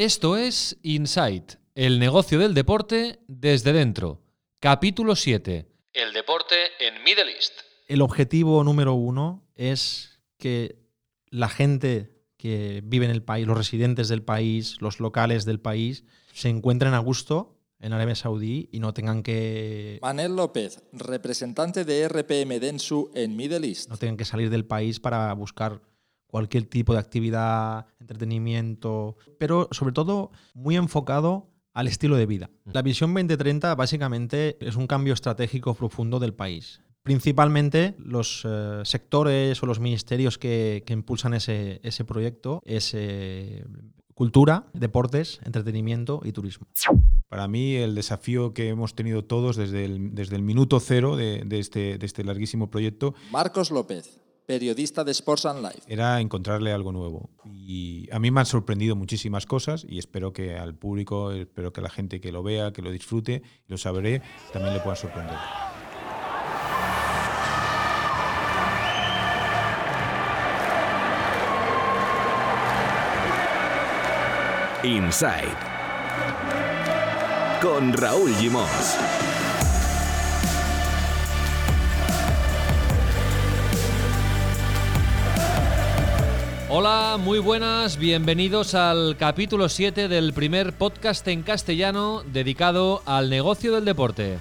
Esto es Insight, el negocio del deporte desde dentro. Capítulo 7. El deporte en Middle East. El objetivo número uno es que la gente que vive en el país, los residentes del país, los locales del país, se encuentren a gusto en Arabia Saudí y no tengan que Manel López, representante de RPM Densu en Middle East. no tengan que salir del país para buscar cualquier tipo de actividad, entretenimiento, pero sobre todo muy enfocado al estilo de vida. La visión 2030 básicamente es un cambio estratégico profundo del país. Principalmente los eh, sectores o los ministerios que, que impulsan ese, ese proyecto es eh, cultura, deportes, entretenimiento y turismo. Para mí, el desafío que hemos tenido todos desde el, desde el minuto cero de, de este, de este larguísimo proyecto Marcos López, periodista de Sports and Life. era encontrarle algo nuevo. Y a mí me han sorprendido muchísimas cosas y espero que al público, espero que a la gente que lo vea, que lo disfrute, lo sabré, también le pueda sorprender. Inside. Con Raúl Gimos. Hola, muy buenas, bienvenidos al capítulo 7 del primer podcast en castellano dedicado al negocio del deporte.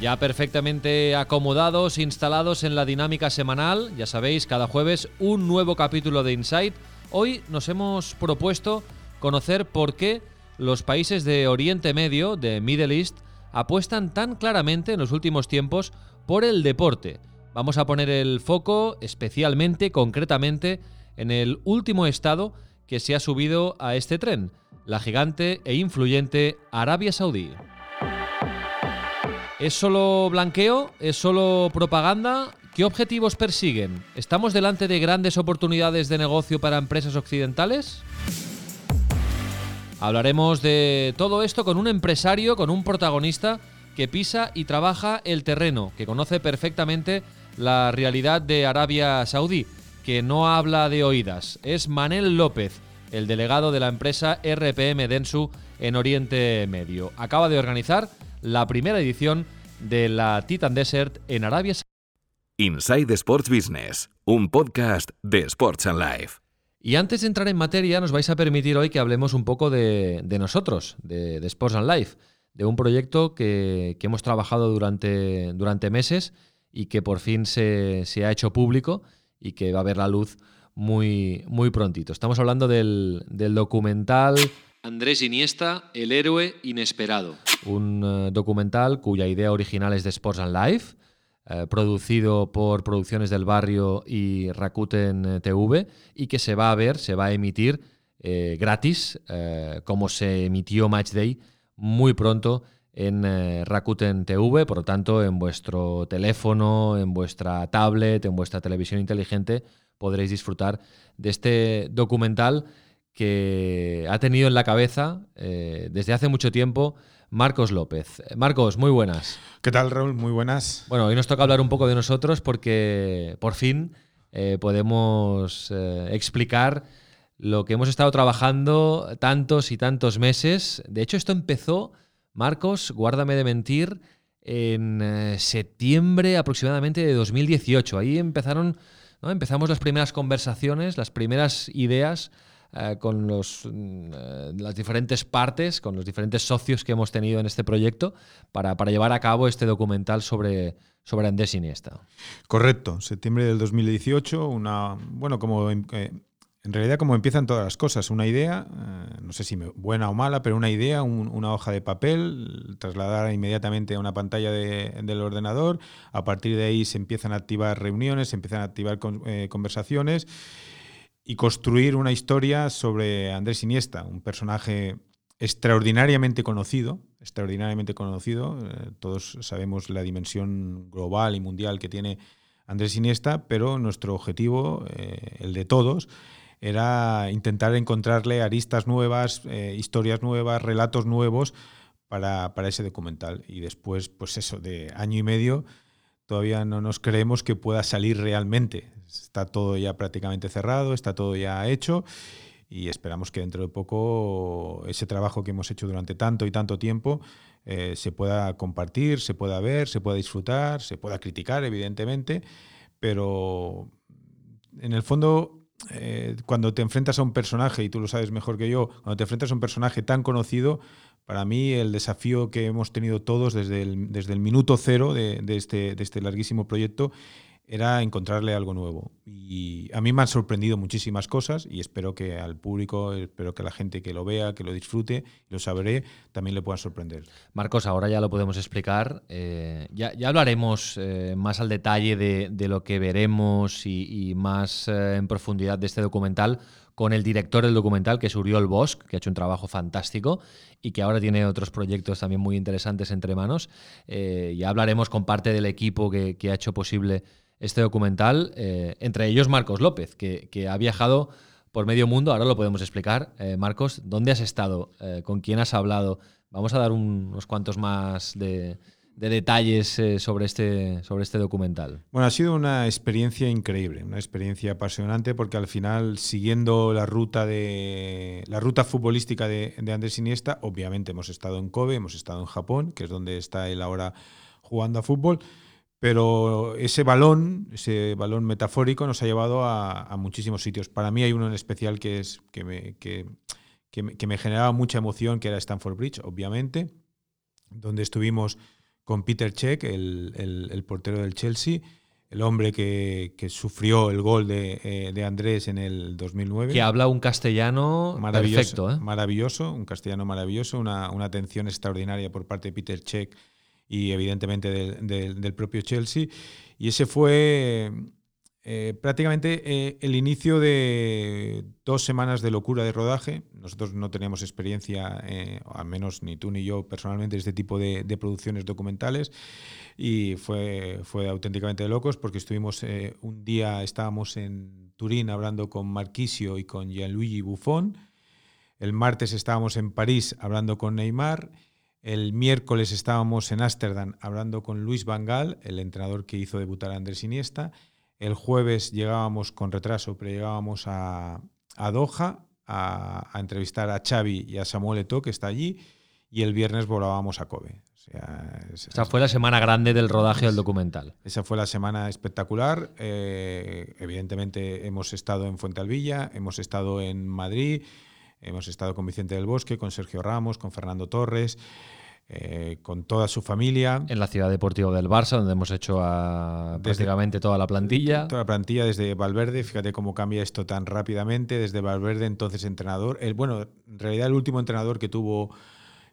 Ya perfectamente acomodados, instalados en la dinámica semanal, ya sabéis, cada jueves un nuevo capítulo de Insight. Hoy nos hemos propuesto conocer por qué los países de Oriente Medio, de Middle East, apuestan tan claramente en los últimos tiempos por el deporte. Vamos a poner el foco especialmente, concretamente, en el último estado que se ha subido a este tren, la gigante e influyente Arabia Saudí. ¿Es solo blanqueo? ¿Es solo propaganda? ¿Qué objetivos persiguen? ¿Estamos delante de grandes oportunidades de negocio para empresas occidentales? Hablaremos de todo esto con un empresario, con un protagonista que pisa y trabaja el terreno, que conoce perfectamente la realidad de Arabia Saudí, que no habla de oídas. Es Manel López, el delegado de la empresa RPM Densu en Oriente Medio. Acaba de organizar la primera edición de la Titan Desert en Arabia Saudí. Inside Sports Business, un podcast de Sports and Life. Y antes de entrar en materia, nos vais a permitir hoy que hablemos un poco de, de nosotros, de, de Sports and Life, de un proyecto que, que hemos trabajado durante, durante meses y que por fin se, se, ha hecho público y que va a ver la luz muy, muy prontito. Estamos hablando del, del documental Andrés Iniesta, el héroe inesperado. Un uh, documental cuya idea original es de Sports and Life, uh, producido por Producciones del Barrio y Rakuten TV, y que se va a ver, se va a emitir eh, gratis, eh, como se emitió Match Day muy pronto en eh, Rakuten TV, por lo tanto, en vuestro teléfono, en vuestra tablet, en vuestra televisión inteligente, podréis disfrutar de este documental que ha tenido en la cabeza eh, desde hace mucho tiempo Marcos López. Marcos, muy buenas. ¿Qué tal, Raúl? Muy buenas. Bueno, hoy nos toca hablar un poco de nosotros porque por fin eh, podemos eh, explicar lo que hemos estado trabajando tantos y tantos meses. De hecho, esto empezó, Marcos, guárdame de mentir, en eh, septiembre aproximadamente de 2018. Ahí empezaron, ¿no? empezamos las primeras conversaciones, las primeras ideas eh, con los, eh, las diferentes partes, con los diferentes socios que hemos tenido en este proyecto para, para llevar a cabo este documental sobre, sobre Andrés Iniesta. Correcto, septiembre del 2018, una, bueno, como... En realidad, como empiezan todas las cosas, una idea, eh, no sé si buena o mala, pero una idea, un, una hoja de papel, trasladar inmediatamente a una pantalla de, del ordenador, a partir de ahí se empiezan a activar reuniones, se empiezan a activar eh, conversaciones y construir una historia sobre Andrés Iniesta, un personaje extraordinariamente conocido, extraordinariamente conocido, eh, todos sabemos la dimensión global y mundial que tiene Andrés Iniesta, pero nuestro objetivo, el de todos, era intentar encontrarle aristas nuevas, eh, historias nuevas, relatos nuevos para, para, ese documental. Y después, pues eso, de año y medio, todavía no nos creemos que pueda salir realmente. Está todo ya prácticamente cerrado, está todo ya hecho. y esperamos que dentro de poco ese trabajo que hemos hecho durante tanto y tanto tiempo eh, se pueda compartir, se pueda ver, se pueda disfrutar, se pueda criticar, evidentemente, pero en el fondo, eh, cuando te enfrentas a un personaje, y tú lo sabes mejor que yo, cuando te enfrentas a un personaje tan conocido, para mí el desafío que hemos tenido todos desde el, desde el minuto cero de, de, este, de este larguísimo proyecto era encontrarle algo nuevo. Y a mí me han sorprendido muchísimas cosas y espero que al público, espero que la gente que lo vea, que lo disfrute, lo sabré, también le puedan sorprender. Marcos, ahora ya lo podemos explicar. Eh, ya, ya, hablaremos eh, más al detalle de, de, lo que veremos y, más eh, en profundidad de este documental con el director del documental, que es Uriol Bosch, que ha hecho un trabajo fantástico y que ahora tiene otros proyectos también muy interesantes entre manos. Ya hablaremos con parte del equipo que ha hecho posible este documental, eh, entre ellos Marcos López, que, que, ha viajado por medio mundo, ahora lo podemos explicar. Eh, Marcos, ¿dónde has estado? Eh, ¿Con quién has hablado? Vamos a dar un, unos cuantos más de, de detalles sobre, este, sobre este documental. Bueno, ha sido una experiencia increíble, una experiencia apasionante porque al final, siguiendo la ruta de la ruta futbolística de, de Andrés Iniesta, obviamente hemos estado en Kobe, hemos estado en Japón, que es donde está él ahora jugando a fútbol, pero ese balón, ese balón metafórico nos ha llevado a, a, muchísimos sitios. Para mí hay uno en especial que, es, que, me, que, que, me, que me generaba mucha emoción, que era Stanford Bridge, obviamente, donde estuvimos con Peter Cech, el, el, el portero del Chelsea, el hombre que, que, sufrió el gol de, eh, de, Andrés en el 2009. Que habla un castellano maravilloso, perfecto. ¿eh? Maravilloso, un castellano maravilloso, una, una, atención extraordinaria por parte de Peter Cech y evidentemente del, propio Chelsea. Y ese fue eh, prácticamente eh, el inicio de dos semanas de locura de rodaje. Nosotros no teníamos experiencia, eh, al menos ni tú ni yo personalmente, de este tipo de, producciones documentales. Y fue, fue auténticamente de locos porque estuvimos un día, estábamos en Turín hablando con Marquisio y con Gianluigi Buffon. El martes estábamos en París hablando con Neymar. El miércoles estábamos en Ámsterdam hablando con Luis Vangal, el entrenador que hizo debutar a Andrés Iniesta. El jueves llegábamos con retraso, pero llegábamos a, a Doha a, a, entrevistar a Xavi y a Samuel Eto'o, que está allí, y el viernes volábamos a Kobe. O sea, es, Esa fue la semana grande del rodaje del documental. Esa fue la semana espectacular. Eh, evidentemente hemos estado en Fuente Alvilla, hemos estado en Madrid, hemos estado con Vicente del Bosque, con Sergio Ramos, con Fernando Torres. Eh, con toda su familia. En la ciudad deportiva del Barça, donde hemos hecho a desde, prácticamente toda la plantilla. Toda la plantilla desde Valverde, fíjate cómo cambia esto tan rápidamente, desde Valverde entonces entrenador. El, bueno, en realidad el último entrenador que tuvo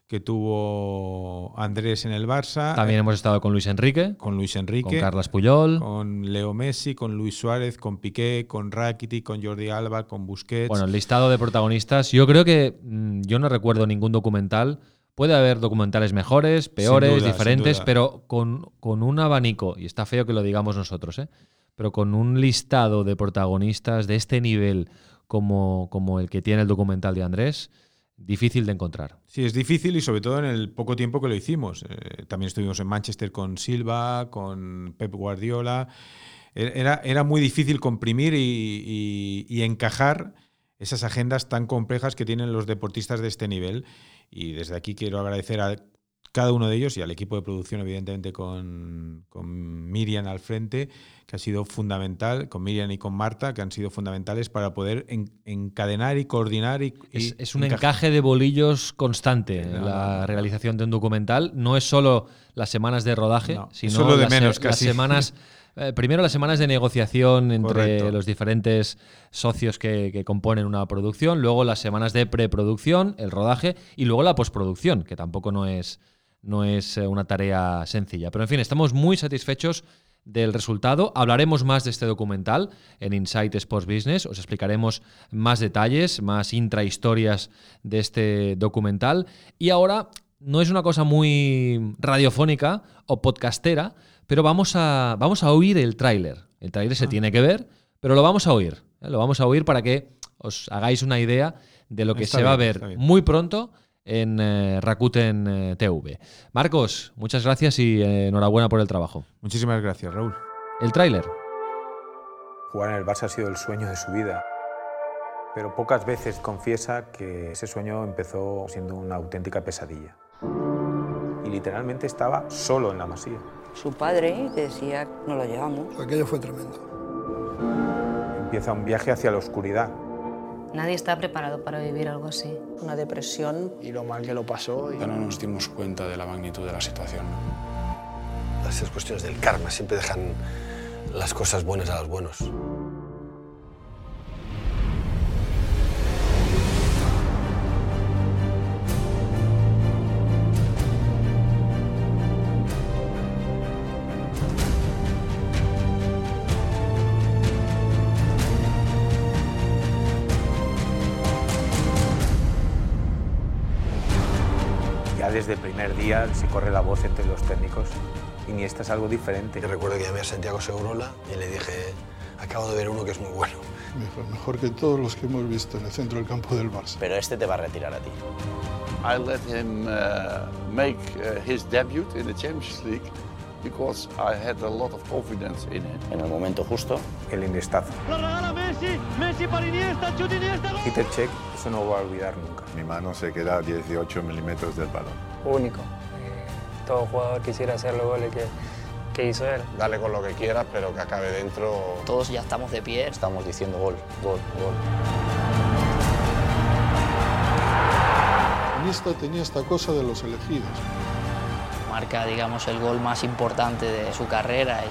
que tuvo Andrés en el Barça. También eh, hemos estado con Luis Enrique. Con Luis Enrique. Con Carlas Puyol. Con Leo Messi, con Luis Suárez, con Piqué, con Rakitic, con Jordi Alba, con Busquets. Bueno, el listado de protagonistas. Yo creo que mmm, yo no recuerdo ningún documental Puede haber documentales mejores, peores, duda, diferentes, pero con, con, un abanico, y está feo que lo digamos nosotros, ¿eh? pero con un listado de protagonistas de este nivel como, como el que tiene el documental de Andrés, difícil de encontrar. Sí, es difícil y sobre todo en el poco tiempo que lo hicimos. Eh, también estuvimos en Manchester con Silva, con Pep Guardiola. Era, era muy difícil comprimir y, y, y encajar esas agendas tan complejas que tienen los deportistas de este nivel. Y desde aquí quiero agradecer a cada uno de ellos y al equipo de producción, evidentemente, con, con, Miriam al frente, que ha sido fundamental, con Miriam y con Marta, que han sido fundamentales para poder en, encadenar y coordinar. Y, es, es, un encaje de bolillos constante no, la no, realización de un documental. No es solo las semanas de rodaje, no, sino de las, menos, las semanas. Eh, primero las semanas de negociación entre Correcto. los diferentes socios que, que, componen una producción, luego las semanas de preproducción, el rodaje y luego la postproducción, que tampoco no es, no es eh, una tarea sencilla. Pero en fin, estamos muy satisfechos del resultado. Hablaremos más de este documental en Insight Sports Business. Os explicaremos más detalles, más intrahistorias de este documental. Y ahora no es una cosa muy radiofónica o podcastera, pero vamos a, vamos a oír el tráiler. El tráiler se ah. tiene que ver, pero lo vamos a oír. ¿eh? Lo vamos a oír para que os hagáis una idea de lo que está se bien, va a ver muy pronto en eh, Rakuten eh, TV. Marcos, muchas gracias y eh, enhorabuena por el trabajo. Muchísimas gracias, Raúl. El tráiler. Jugar en el Barça ha sido el sueño de su vida pero pocas veces confiesa que ese sueño empezó siendo una auténtica pesadilla. Y literalmente estaba solo en la masía. Su padre decía, no lo llevamos. Aquello fue tremendo. Empieza un viaje hacia la oscuridad. Nadie está preparado para vivir algo así. Una depresión. Y lo mal que lo pasó. Ya no nos dimos cuenta de la magnitud de la situación. Las cuestiones del karma siempre dejan las cosas buenas a los buenos. Desde el primer día se corre la voz entre los técnicos. Iniesta es algo diferente. Yo recuerdo que llamé a Santiago Segurola y le dije, acabo de ver uno que es muy bueno. Mejor, mejor que todos los que hemos visto en el centro del campo del Barça. Pero este te va a retirar a ti. I let him uh, make uh, his debut in the Champions League because I had a lot of confidence in him. En el momento justo. El Iniestazo. ¡La regala Messi! ¡Messi para Iniesta! ¡Chut Iniesta! Peter Check, eso no va a olvidar nunca. Mi mano se queda a 18 milímetros del balón. Único. Eh, todo jugador quisiera hacer los goles que, que hizo él. Dale con lo que quieras, pero que acabe dentro. Todos ya estamos de pie. Estamos diciendo gol, gol, gol. Iniesta tenía esta cosa de los elegidos. Marca, digamos, el gol más importante de su carrera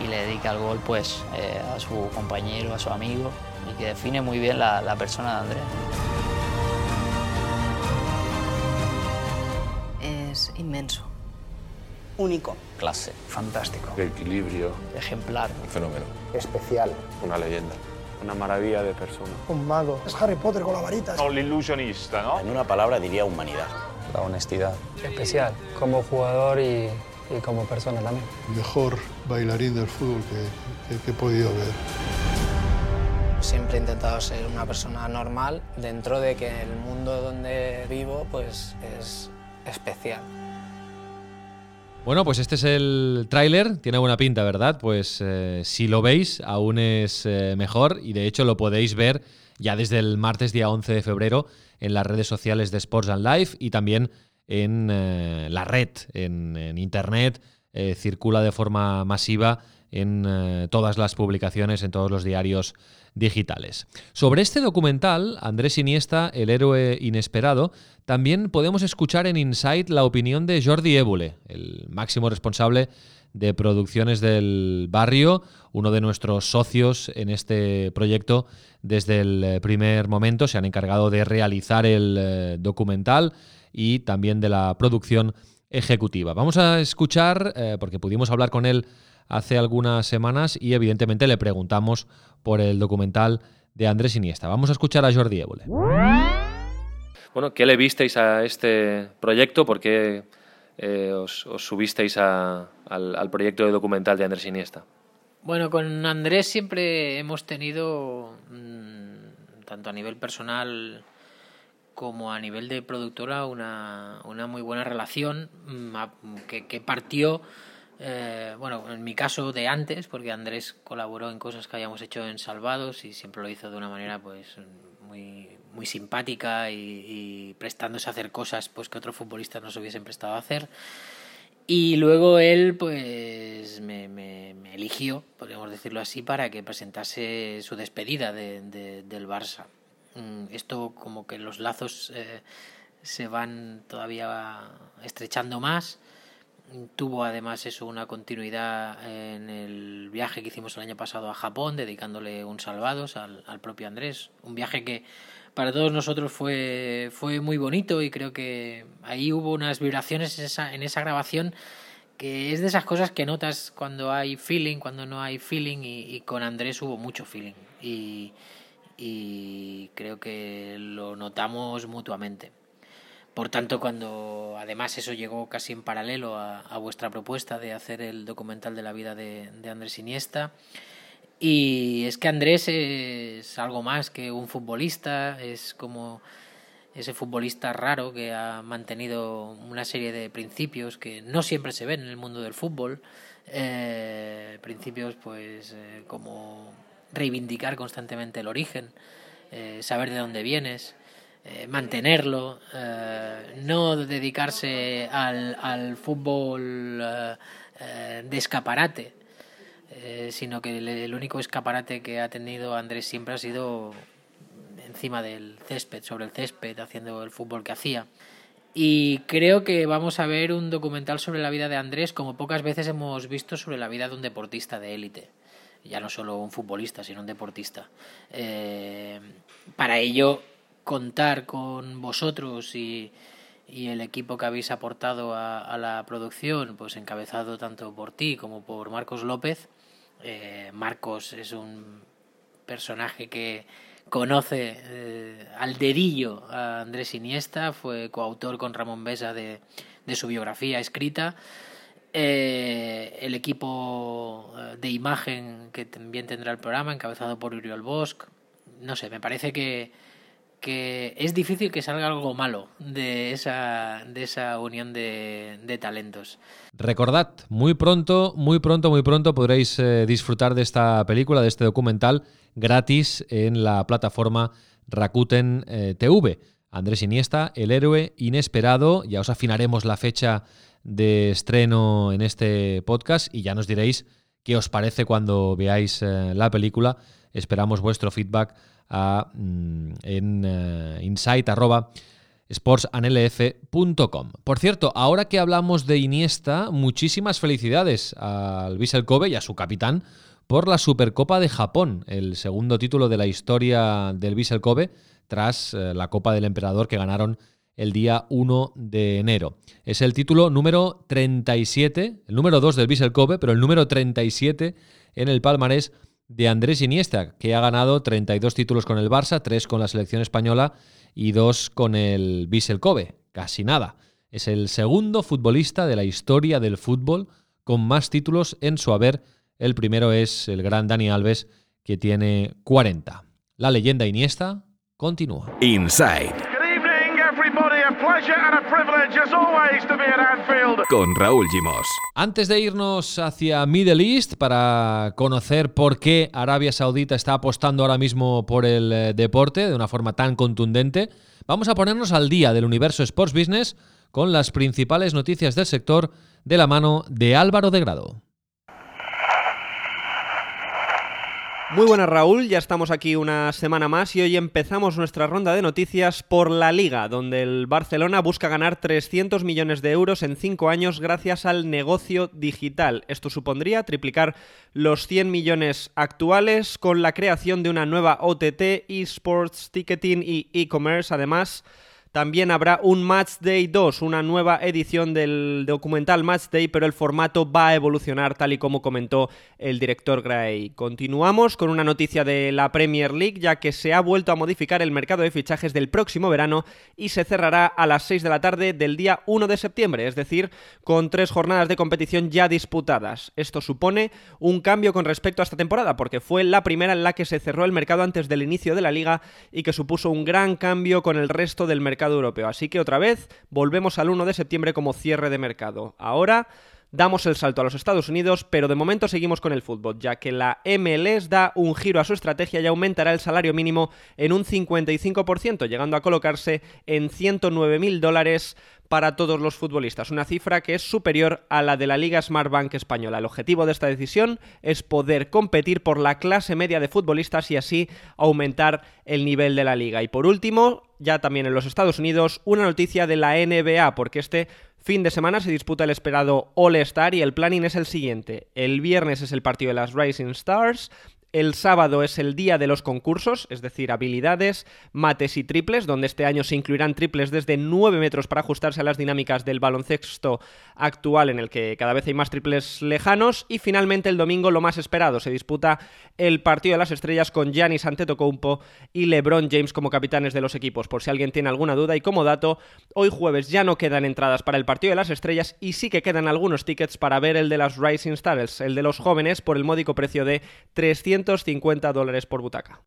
y, y le dedica el gol pues, eh, a su compañero, a su amigo y que define muy bien la, la persona de Andrés. Es inmenso. Único. Clase. Fantástico. Equilibrio. Ejemplar. Un fenómeno. Especial. Una leyenda. Una maravilla de persona. Un mago. Es Harry Potter con la varita. No, el ilusionista, ¿no? En una palabra diría humanidad. La honestidad. Especial. Como jugador y, y como persona también. Mejor bailarín del fútbol que, que, que he podido ver. Siempre he intentado ser una persona normal dentro de que el mundo donde vivo pues es especial. Bueno, pues este es el tráiler, tiene buena pinta, ¿verdad? Pues eh, si lo veis, aún es eh, mejor y de hecho lo podéis ver ya desde el martes día 11 de febrero en las redes sociales de Sports and Life y también en eh, la red, en, internet, circula de forma masiva en todas las publicaciones, en todos los diarios digitales. Sobre este documental, Andrés Iniesta, el héroe inesperado, también podemos escuchar en Insight la opinión de Jordi Évole, el máximo responsable de producciones del barrio, uno de nuestros socios en este proyecto desde el primer momento. Se han encargado de realizar el eh, documental y también de la producción ejecutiva. Vamos a escuchar, eh, porque pudimos hablar con él hace algunas semanas y evidentemente le preguntamos por el documental de Andrés Iniesta. Vamos a escuchar a Jordi Évole. Bueno, ¿qué le visteis a este proyecto? ¿Por qué eh, os, subisteis a, al, proyecto de documental de Andrés Iniesta? Bueno, con Andrés siempre hemos tenido, mmm, tanto a nivel personal como a nivel de productora, una, una muy buena relación mmm, que, partió eh, bueno, en mi caso de antes, porque Andrés colaboró en cosas que habíamos hecho en Salvados y siempre lo hizo de una manera pues muy, muy simpática y, y prestándose a hacer cosas pues que otros futbolistas no se hubiesen prestado a hacer. Y luego él pues me, me, me, eligió, podríamos decirlo así, para que presentase su despedida de, de, del Barça. Esto como que los lazos eh, se van todavía estrechando más tuvo además eso una continuidad en el viaje que hicimos el año pasado a Japón, dedicándole un salvados al, al, propio Andrés. Un viaje que para todos nosotros fue, fue muy bonito y creo que ahí hubo unas vibraciones en esa, en esa grabación que es de esas cosas que notas cuando hay feeling, cuando no hay feeling y, y con Andrés hubo mucho feeling y, y creo que lo notamos mutuamente. Por tanto, cuando además eso llegó casi en paralelo a, a, vuestra propuesta de hacer el documental de la vida de, de, Andrés Iniesta, y es que Andrés es algo más que un futbolista, es como ese futbolista raro que ha mantenido una serie de principios que no siempre se ven en el mundo del fútbol, eh, principios pues eh, como reivindicar constantemente el origen, eh, saber de dónde vienes, eh, mantenerlo, no dedicarse al, al fútbol de escaparate, eh, sino que el, único escaparate que ha tenido Andrés siempre ha sido encima del césped, sobre el césped, haciendo el fútbol que hacía. Y creo que vamos a ver un documental sobre la vida de Andrés como pocas veces hemos visto sobre la vida de un deportista de élite. Ya no solo un futbolista, sino un deportista. Eh, para ello, contar con vosotros y, el equipo que habéis aportado a, la producción, pues encabezado tanto por ti como por Marcos López. Eh, Marcos es un personaje que conoce eh, al dedillo a Andrés Iniesta, fue coautor con Ramón Besa de, su biografía escrita. Eh, el equipo de imagen que también tendrá el programa, encabezado por Uriol Bosch. No sé, me parece que, que es difícil que salga algo malo de esa, de esa unión de, de talentos. Recordad, muy pronto, muy pronto, muy pronto podréis eh, disfrutar de esta película, de este documental gratis en la plataforma Rakuten eh, TV. Andrés Iniesta, el héroe inesperado. Ya os afinaremos la fecha de estreno en este podcast y ya nos diréis qué os parece cuando veáis eh, la película. Esperamos vuestro feedback a, mm, en uh, insight arroba sportsanlf.com. Por cierto, ahora que hablamos de Iniesta, muchísimas felicidades al Vissel Kobe y a su capitán por la Supercopa de Japón, el segundo título de la historia del Vissel Kobe tras eh, la Copa del Emperador que ganaron el día 1 de enero. Es el título número 37, el número 2 del Vissel Kobe, pero el número 37 en el palmarés de Andrés Iniesta, que ha ganado 32 títulos con el Barça, 3 con la selección española y 2 con el Vissel Kobe. Casi nada. Es el segundo futbolista de la historia del fútbol con más títulos en su haber. El primero es el gran Dani Alves, que tiene 40. La leyenda Iniesta continúa. Inside. Con Raúl Gimos. Antes de irnos hacia Middle East para conocer por qué Arabia Saudita está apostando ahora mismo por el eh, deporte de una forma tan contundente, vamos a ponernos al día del universo Sports Business con las principales noticias del sector de la mano de Álvaro de Grado. Muy buenas Raúl, ya estamos aquí una semana más y hoy empezamos nuestra ronda de noticias por la Liga, donde el Barcelona busca ganar 300 millones de euros en 5 años gracias al negocio digital. Esto supondría triplicar los 100 millones actuales con la creación de una nueva OTT, eSports, ticketing y e-commerce. Además, también habrá un Match Day 2, una nueva edición del documental Match Day, pero el formato va a evolucionar tal y como comentó el director Gray. Continuamos con una noticia de la Premier League, ya que se ha vuelto a modificar el mercado de fichajes del próximo verano y se cerrará a las 6 de la tarde del día 1 de septiembre, es decir, con tres jornadas de competición ya disputadas. Esto supone un cambio con respecto a esta temporada, porque fue la primera en la que se cerró el mercado antes del inicio de la liga y que supuso un gran cambio con el resto del mercado Así que otra vez volvemos al 1 de septiembre como cierre de mercado. Ahora damos el salto a los Estados Unidos, pero de momento seguimos con el fútbol, ya que la MLS da un giro a su estrategia y aumentará el salario mínimo en un 55%, llegando a colocarse en 109 mil dólares para todos los futbolistas, una cifra que es superior a la de la Liga Smart Bank española. El objetivo de esta decisión es poder competir por la clase media de futbolistas y así aumentar el nivel de la liga. Y por último, ya también en los Estados Unidos, una noticia de la NBA, porque este fin de semana se disputa el esperado All-Star y el planning es el siguiente. El viernes es el partido de las Rising Stars, el sábado es el día de los concursos, es decir, habilidades, mates y triples, donde este año se incluirán triples desde 9 metros para ajustarse a las dinámicas del baloncesto actual, en el que cada vez hay más triples lejanos. Y finalmente el domingo, lo más esperado, se disputa el partido de las estrellas con Giannis Antetokounmpo y LeBron James como capitanes de los equipos. Por si alguien tiene alguna duda y como dato, hoy jueves ya no quedan entradas para el partido de las estrellas y sí que quedan algunos tickets para ver el de las Rising Stars, el de los jóvenes, por el módico precio de 300 250 dólares por butaca.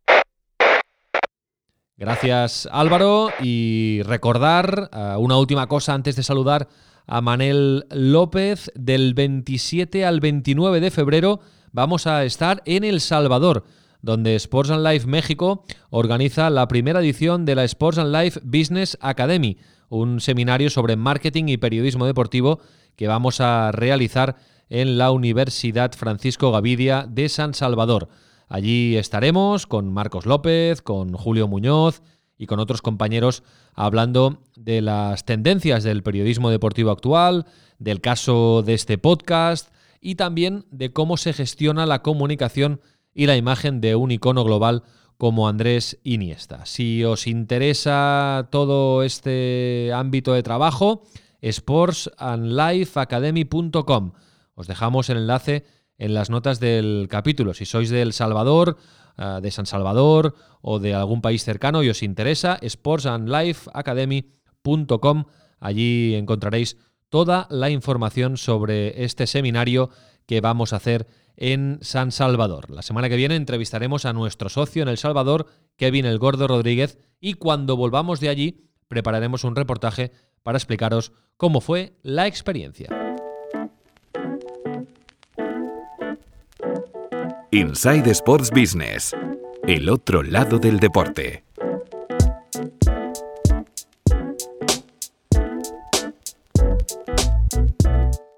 Gracias Álvaro y recordar uh, una última cosa antes de saludar a Manel López. Del 27 al 29 de febrero vamos a estar en El Salvador. donde Sports and Life México organiza la primera edición de la Sports and Life Business Academy, un seminario sobre marketing y periodismo deportivo que vamos a realizar en la Universidad Francisco Gavidia de San Salvador. Allí estaremos con Marcos López, con Julio Muñoz y con otros compañeros hablando de las tendencias del periodismo deportivo actual, del caso de este podcast y también de cómo se gestiona la comunicación y la imagen de un icono global como Andrés Iniesta. Si os interesa todo este ámbito de trabajo, sportsandlifeacademy.com. Os dejamos el enlace en las notas del capítulo. Si sois de El Salvador, uh, de San Salvador o de algún país cercano y os interesa, sportsandlifeacademy.com. Allí encontraréis toda la información sobre este seminario que vamos a hacer en San Salvador. La semana que viene entrevistaremos a nuestro socio en El Salvador, Kevin El Gordo Rodríguez, y cuando volvamos de allí prepararemos un reportaje para explicaros cómo fue la experiencia. Inside Sports Business, el otro lado del deporte.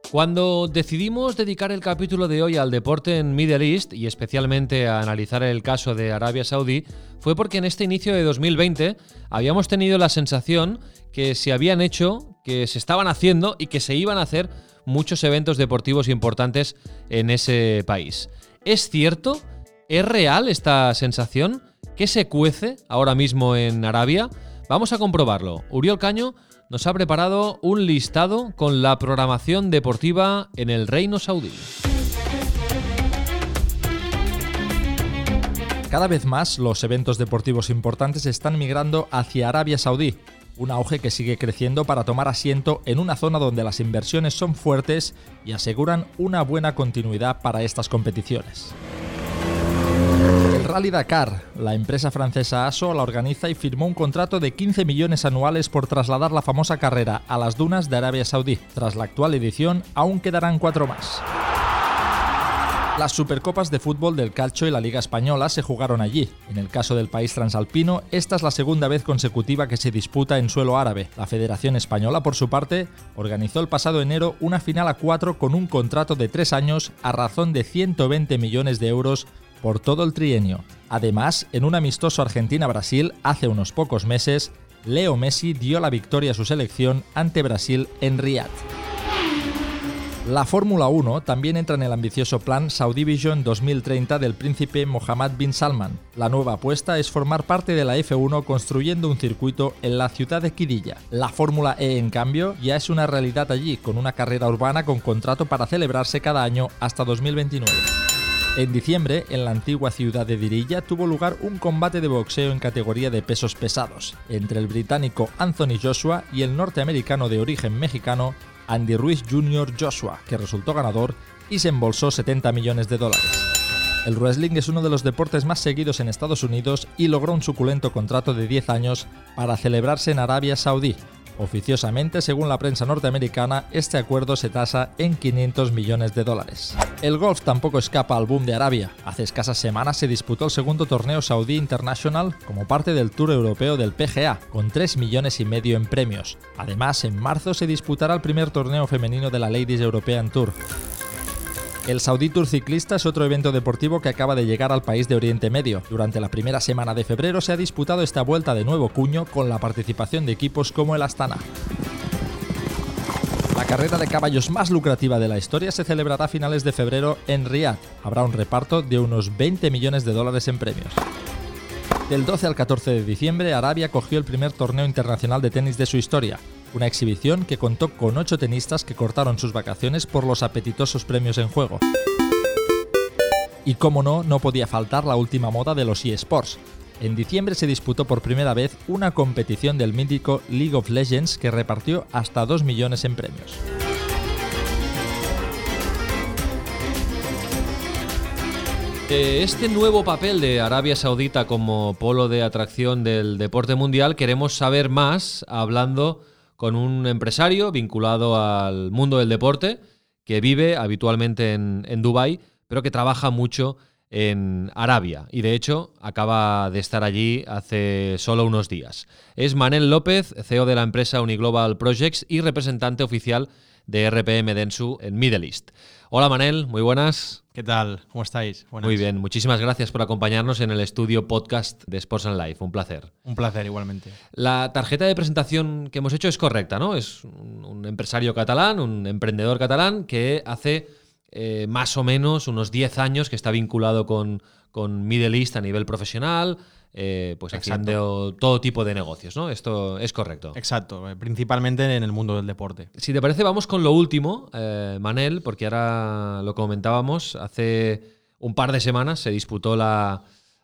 Cuando decidimos dedicar el capítulo de hoy al deporte en Middle East y especialmente a analizar el caso de Arabia Saudí, fue porque en este inicio de 2020 habíamos tenido la sensación que se habían hecho, que se estaban haciendo y que se iban a hacer muchos eventos deportivos importantes en ese país. ¿Es cierto? ¿Es real esta sensación? ¿Qué se cuece ahora mismo en Arabia? Vamos a comprobarlo. Uriol Caño nos ha preparado un listado con la programación deportiva en el Reino Saudí. Cada vez más los eventos deportivos importantes están migrando hacia Arabia Saudí, un auge que sigue creciendo para tomar asiento en una zona donde las inversiones son fuertes y aseguran una buena continuidad para estas competiciones. El Rally Dakar, la empresa francesa ASO la organiza y firmó un contrato de 15 millones anuales por trasladar la famosa carrera a las dunas de Arabia Saudí. Tras la actual edición, aún quedarán cuatro más. Las Supercopas de fútbol del Calcio y la Liga Española se jugaron allí. En el caso del país transalpino, esta es la segunda vez consecutiva que se disputa en suelo árabe. La Federación Española, por su parte, organizó el pasado enero una final a cuatro con un contrato de tres años a razón de 120 millones de euros por todo el trienio. Además, en un amistoso Argentina-Brasil hace unos pocos meses, Leo Messi dio la victoria a su selección ante Brasil en Riyadh. La Fórmula 1 también entra en el ambicioso plan Saudi Vision 2030 del príncipe Mohammed bin Salman. La nueva apuesta es formar parte de la F1 construyendo un circuito en la ciudad de Quirilla. La Fórmula E, en cambio, ya es una realidad allí, con una carrera urbana con contrato para celebrarse cada año hasta 2029. En diciembre, en la antigua ciudad de Dirilla, tuvo lugar un combate de boxeo en categoría de pesos pesados entre el británico Anthony Joshua y el norteamericano de origen mexicano Andy Ruiz Jr. Joshua, que resultó ganador y se embolsó 70 millones de dólares. El wrestling es uno de los deportes más seguidos en Estados Unidos y logró un suculento contrato de 10 años para celebrarse en Arabia Saudí, Oficiosamente, según la prensa norteamericana, este acuerdo se tasa en 500 millones de dólares. El golf tampoco escapa al boom de Arabia. Hace escasas semanas se disputó el segundo torneo Saudi International como parte del Tour Europeo del PGA, con 3 millones y medio en premios. Además, en marzo se disputará el primer torneo femenino de la Ladies European Tour. El Saudi Tour Ciclista es otro evento deportivo que acaba de llegar al país de Oriente Medio. Durante la primera semana de febrero se ha disputado esta vuelta de nuevo cuño con la participación de equipos como el Astana. La carrera de caballos más lucrativa de la historia se celebrará a finales de febrero en Riyadh. Habrá un reparto de unos 20 millones de dólares en premios. Del 12 al 14 de diciembre, Arabia cogió el primer torneo internacional de tenis de su historia, una exhibición que contó con ocho tenistas que cortaron sus vacaciones por los apetitosos premios en juego. Y como no, no podía faltar la última moda de los eSports. En diciembre se disputó por primera vez una competición del mítico League of Legends que repartió hasta 2 millones en premios. De este nuevo papel de Arabia Saudita como polo de atracción del deporte mundial queremos saber más hablando con un empresario vinculado al mundo del deporte que vive habitualmente en, en Dubái, pero que trabaja mucho en Arabia y de hecho acaba de estar allí hace solo unos días. Es Manel López, CEO de la empresa Uniglobal Projects y representante oficial de RPM Densu en Middle East. Hola Manel, muy buenas. ¿Qué tal? ¿Cómo estáis? Buenas. Muy bien, muchísimas gracias por acompañarnos en el estudio podcast de Sports and Life. Un placer. Un placer igualmente. La tarjeta de presentación que hemos hecho es correcta, ¿no? Es un, un empresario catalán, un emprendedor catalán que hace eh, más o menos unos 10 años que está vinculado con, con Middle East a nivel profesional, eh, pues Exacto. haciendo todo tipo de negocios, ¿no? Esto es correcto. Exacto, eh, principalmente en el mundo del deporte. Si te parece, vamos con lo último, eh, Manel, porque ahora lo comentábamos. Hace un par de semanas se disputó la,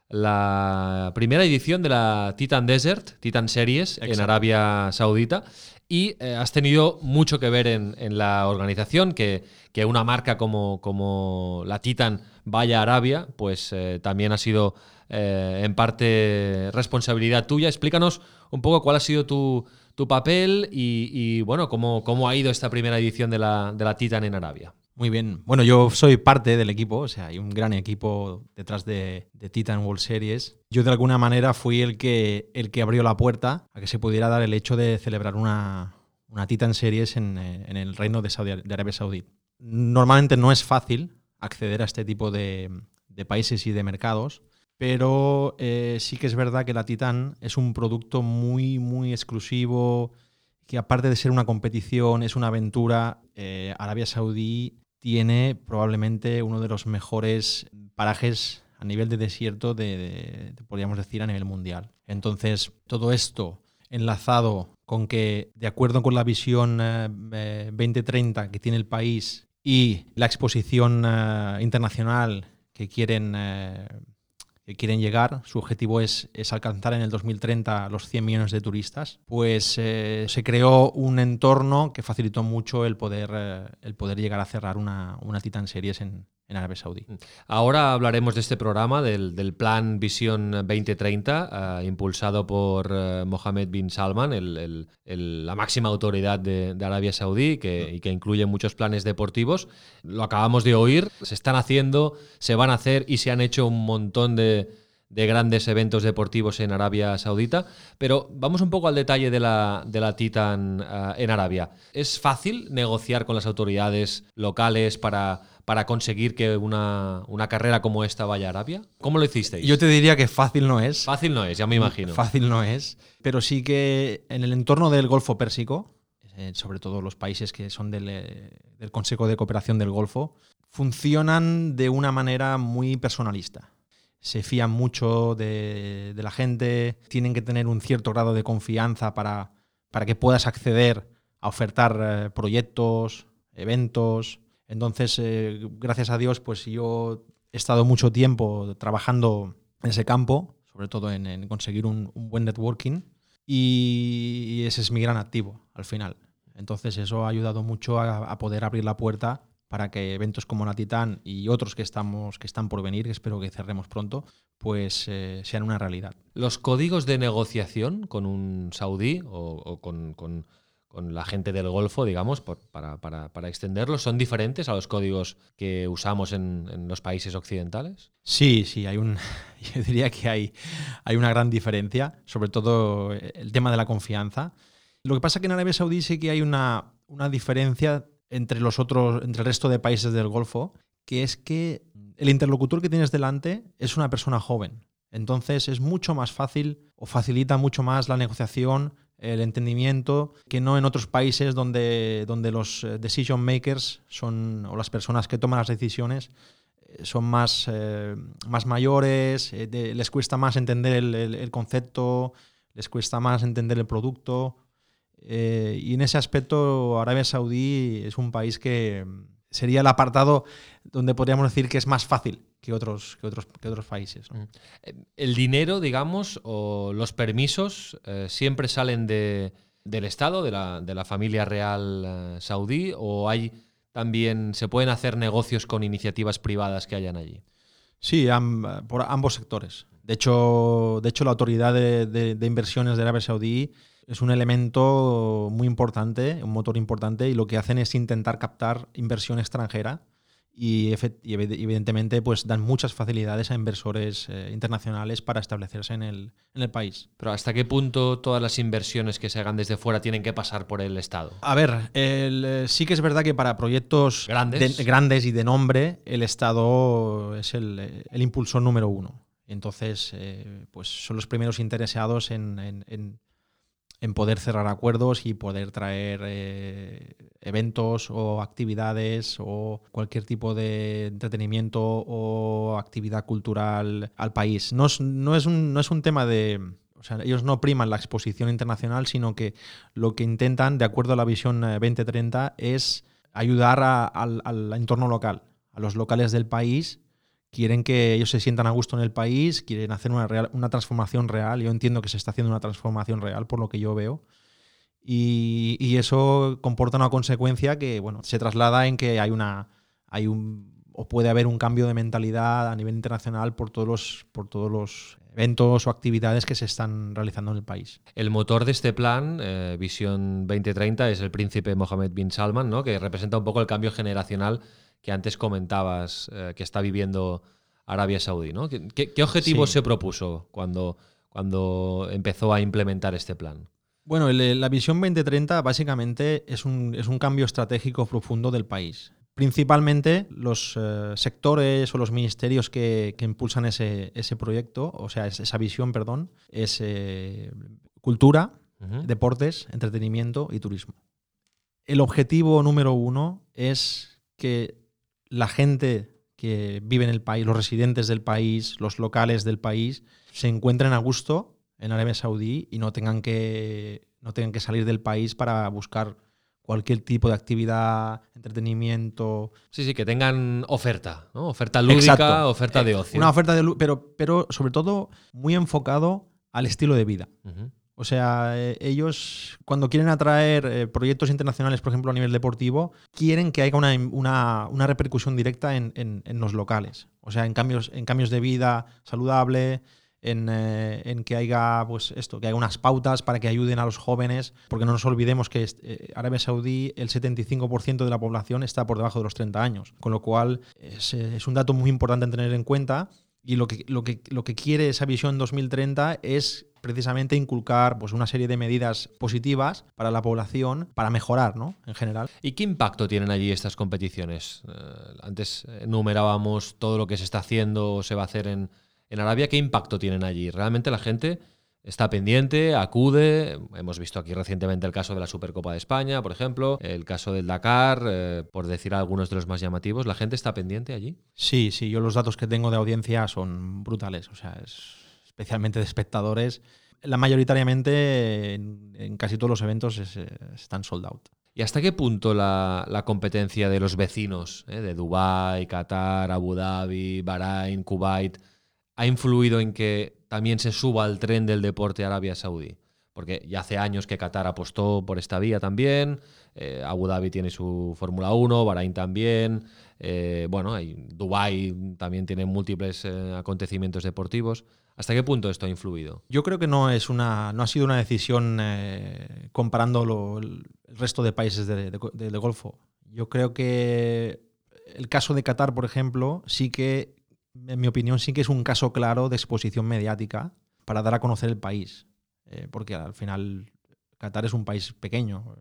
la primera edición de la Titan Desert, Titan Series, en. Arabia Saudita. Y eh, has tenido mucho que ver en, en la organización, que, que una marca como, como la Titan vaya a Arabia, pues eh, también ha sido eh, en parte responsabilidad tuya. Explícanos un poco cuál ha sido tu, papel y, bueno, cómo, ha ido esta primera edición de la, Titan en Arabia. Muy bien. Bueno, yo soy parte del equipo, o sea, hay un gran equipo detrás de, Titan World Series. Yo de alguna manera fui el que, abrió la puerta a que se pudiera dar el hecho de celebrar una, Titan Series en, en el reino de, Saudi, Arabia Saudí. Normalmente no es fácil acceder a este tipo de, de países y de mercados, pero eh, sí que es verdad que la Titan es un producto muy, muy exclusivo, que aparte de ser una competición, es una aventura. Eh, Arabia Saudí tiene probablemente uno de los mejores parajes a nivel de desierto, de, podríamos decir, a nivel mundial. Entonces, todo esto enlazado con que, de acuerdo con la visión eh, 2030 que tiene el país y la exposición eh, internacional que quieren, eh, que quieren llegar, su objetivo es, es, alcanzar en el 2030 los 100 millones de turistas, pues eh, se creó un entorno que facilitó mucho el poder, eh, el poder llegar a cerrar una, una Titan Series en, en Arabia Saudí. Ahora hablaremos de este programa, del, del Plan Visión 2030, uh, impulsado por uh, Mohammed bin Salman, el, el, el, la máxima autoridad de, de Arabia Saudí, que, y que incluye muchos planes deportivos. Lo acabamos de oír, se están haciendo, se van a hacer y se han hecho un montón de, de grandes eventos deportivos en Arabia Saudita. Pero vamos un poco al detalle de la, de la Titan uh, en Arabia. ¿Es fácil negociar con las autoridades locales para para conseguir que una, una, carrera como esta vaya a Arabia? ¿Cómo lo hicisteis? Yo te diría que fácil no es. Fácil no es, ya me imagino. Fácil no es, pero sí que en el entorno del Golfo Pérsico, eh, sobre todo los países que son del, eh, del Consejo de Cooperación del Golfo, funcionan de una manera muy personalista. Se fían mucho de, de la gente, tienen que tener un cierto grado de confianza para, para que puedas acceder a ofertar eh, proyectos, eventos, entonces, eh, gracias a Dios, pues yo he estado mucho tiempo trabajando en ese campo, sobre todo en, conseguir un, buen networking, y, ese es mi gran activo al final. Entonces, eso ha ayudado mucho a, a, poder abrir la puerta para que eventos como la Titán y otros que, estamos, que están por venir, que espero que cerremos pronto, pues eh, sean una realidad. ¿Los códigos de negociación con un saudí o, o con, con con la gente del Golfo, digamos, por, para, para, para, extenderlos, ¿son diferentes a los códigos que usamos en, en, los países occidentales? Sí, sí, hay un, yo diría que hay, hay una gran diferencia, sobre todo el tema de la confianza. Lo que pasa es que en Arabia Saudí sí que hay una, una diferencia entre los otros, entre el resto de países del Golfo, que es que el interlocutor que tienes delante es una persona joven. Entonces es mucho más fácil o facilita mucho más la negociación el entendimiento que no en otros países donde, donde los eh, decision makers son, o las personas que toman las decisiones eh, son más, eh, más mayores, les cuesta más entender el, el, concepto, les cuesta más entender el producto. Y en ese aspecto Arabia Saudí es un país que sería el apartado donde podríamos decir que es más fácil que otros, que otros, que otros países. ¿no? El dinero, digamos, o los permisos eh, siempre salen de, del Estado, de la, de la familia real eh, saudí, o hay también, se pueden hacer negocios con iniciativas privadas que hayan allí. Sí, por ambos sectores. De hecho, de hecho la autoridad de, de, de inversiones de Arabia Saudí es un elemento muy importante, un motor importante, y lo que hacen es intentar captar inversión extranjera y, evidentemente pues dan muchas facilidades a inversores eh, internacionales para establecerse en el, en el, país. Pero ¿hasta qué punto todas las inversiones que se hagan desde fuera tienen que pasar por el Estado? A ver, eh, sí que es verdad que para proyectos grandes, grandes y de nombre, el Estado es el, el impulsor número uno. Entonces, eh, pues son los primeros interesados en, en en poder cerrar acuerdos y poder traer eh, eventos o actividades o cualquier tipo de entretenimiento o actividad cultural al país. No es, no es, un, no es un tema de... O sea, ellos no priman la exposición internacional, sino que lo que intentan, de acuerdo a la visión 2030, eh, es ayudar al, al entorno local, a los locales del país quieren que ellos se sientan a gusto en el país, quieren hacer una, una transformación real. Yo entiendo que se está haciendo una transformación real por lo que yo veo. Y, eso comporta una consecuencia que bueno, se traslada en que hay una. hay un. o puede haber un cambio de mentalidad a nivel internacional por todos los, por todos los eventos o actividades que se están realizando en el país. El motor de este plan, eh, Visión 2030, es el príncipe Mohammed bin Salman, ¿no? que representa un poco el cambio generacional que antes comentabas eh, que está viviendo Arabia Saudí. ¿no? ¿Qué, objetivo se propuso cuando, cuando empezó a implementar este plan? Bueno, la visión 2030 básicamente es un, es un cambio estratégico profundo del país. Principalmente los eh, sectores o los ministerios que, impulsan ese, ese, proyecto, o sea, esa visión, perdón, es eh, cultura, deportes, entretenimiento y turismo. El objetivo número uno es que la gente que vive en el país, los residentes del país, los locales del país, se encuentren a gusto en Arabia Saudí y no tengan que, no tengan que salir del país para buscar cualquier tipo de actividad, entretenimiento. Sí, sí, que tengan oferta, ¿no? Oferta lúdica, oferta de ocio. Una oferta de pero, pero sobre todo muy enfocado al estilo de vida. O sea, eh, ellos cuando quieren atraer eh, proyectos internacionales, por ejemplo, a nivel deportivo, quieren que haya una, repercusión directa en, los locales. O sea, en cambios, en cambios de vida saludable, eh, en, que haya pues esto, que haya unas pautas para que ayuden a los jóvenes, porque no nos olvidemos que Arabia Saudí el 75% de la población está por debajo de los 30 años, con lo cual es, es un dato muy importante en tener en cuenta y lo que, lo que, lo que quiere esa visión 2030 es precisamente inculcar pues, una serie de medidas positivas para la población para mejorar ¿no? en general. ¿Y qué impacto tienen allí estas competiciones? Eh, antes enumerábamos todo lo que se está haciendo o se va a hacer en, en Arabia. ¿Qué impacto tienen allí? ¿Realmente la gente está pendiente, acude. Hemos visto aquí recientemente el caso de la Supercopa de España, por ejemplo, el caso del Dakar, eh, por decir algunos de los más llamativos. ¿La gente está pendiente allí? Sí, sí, yo los datos que tengo de audiencia son brutales, o sea, especialmente de espectadores. La mayoritariamente en, casi todos los eventos están sold out. ¿Y hasta qué punto la, competencia de los vecinos, eh, de Dubái, Qatar, Abu Dhabi, Bahrein, Kuwait, ha influido en que también se suba al tren del deporte Arabia Saudí? Porque ya hace años que Qatar apostó por esta vía también, eh, Abu Dhabi tiene su Fórmula 1, Bahrein también, eh, bueno, Dubái también tiene múltiples eh, acontecimios deportivos. ¿Hasta qué punto esto ha influido? Yo creo que no es una, no ha sido una decisión comparando el resto de países del de, Golfo. Yo creo que el caso de Qatar, por ejemplo, sí que en mi opinión, sí que es un caso claro de exposición mediática para dar a conocer el país. Eh, porque al final Qatar es un país pequeño,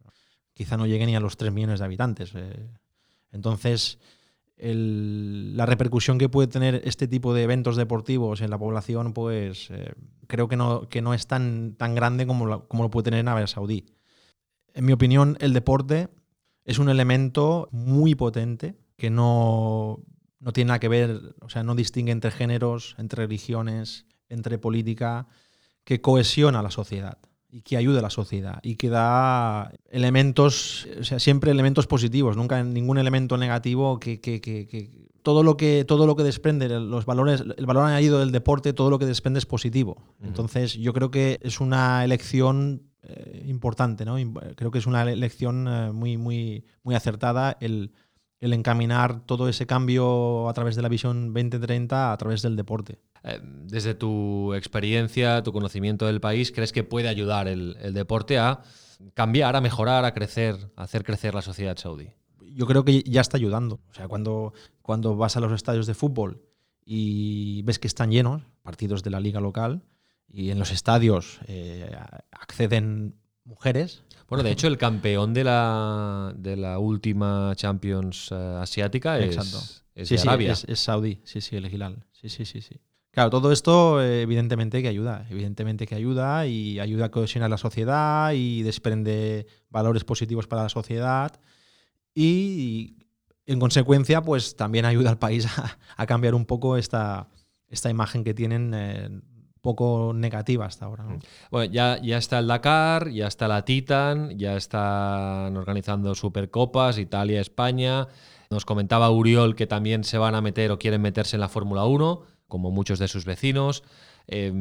quizá no llegue ni a los 3 millones de habitantes. Eh. Entonces, la repercusión que puede tener este tipo de eventos deportivos en la población, pues eh, creo que no, que no es tan, tan grande como, como lo puede tener en Arabia Saudí. En mi opinión, el deporte es un elemento muy potente que no no tiene nada que ver, o sea, no distingue entre géneros, entre religiones, entre política, que cohesiona a la sociedad y que ayuda a la sociedad y que da elementos, o sea, siempre elementos positivos, nunca ningún elemento negativo que, todo lo que todo lo que desprende los valores el valor añadido del deporte todo lo que desprende es positivo. Entonces yo creo que es una elección eh, importante no creo que es una elección eh, muy muy muy acertada el el encaminar todo ese cambio a través de la visión 2030 a través del deporte. Eh, desde tu experiencia, tu conocimiento del país, ¿crees que puede ayudar el, deporte a cambiar, a mejorar, a crecer, a hacer crecer la sociedad saudí? yo creo que ya está ayudando. O sea, cuando, cuando vas a los estadios de fútbol y ves que están llenos, partidos de la liga local, y en los estadios eh, acceden mujeres. Bueno, de hecho, el campeón de la, de la última Champions uh, asiática es, es sí, de Arabia. Sí, es, es, saudí, sí, sí, el Hilal. Sí, sí, sí, sí. Claro, todo esto eh, evidentemente que ayuda, evidentemente que ayuda y ayuda a cohesionar la sociedad y desprende valores positivos para la sociedad y, en consecuencia pues también ayuda al país a, a cambiar un poco esta, esta imagen que tienen eh, poco negativa hasta ahora. ¿no? Bueno, ya, está el Dakar, ya está la Titan, ya están organizando Supercopas, Italia, España. Nos comentaba Uriol que también se van a meter o quieren meterse en la Fórmula 1, como muchos de sus vecinos. Eh,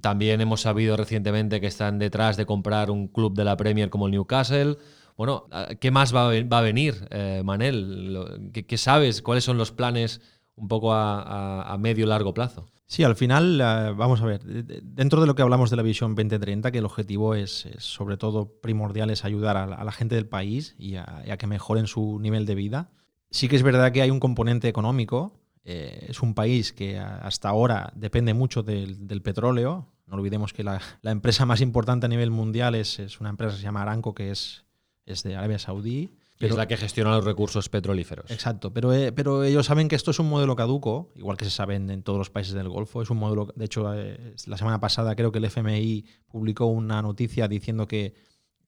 también hemos sabido recientemente que están detrás de comprar un club de la Premier como el Newcastle. Bueno, ¿qué más va a, va a venir, eh, Manel? ¿Qué, ¿Qué, sabes? ¿Cuáles son los planes un poco a, a, a medio largo plazo? Sí, al final, uh, vamos a ver, dentro de lo que hablamos de la visión 2030, que el objetivo es, es sobre todo primordial, es ayudar a la, a la gente del país y a, a, que mejoren su nivel de vida. Sí que es verdad que hay un componente económico. Eh, es un país que hasta ahora depende mucho del, del petróleo. No olvidemos que la, la, empresa más importante a nivel mundial es, es, una empresa que se llama Aramco, que es, es de Arabia Saudí. Pero, es la que gestiona los recursos petrolíferos. Exacto, pero, eh, pero ellos saben que esto es un modelo caduco, igual que se saben en todos los países del Golfo. Es un modelo, de hecho, eh, la semana pasada creo que el FMI publicó una noticia diciendo que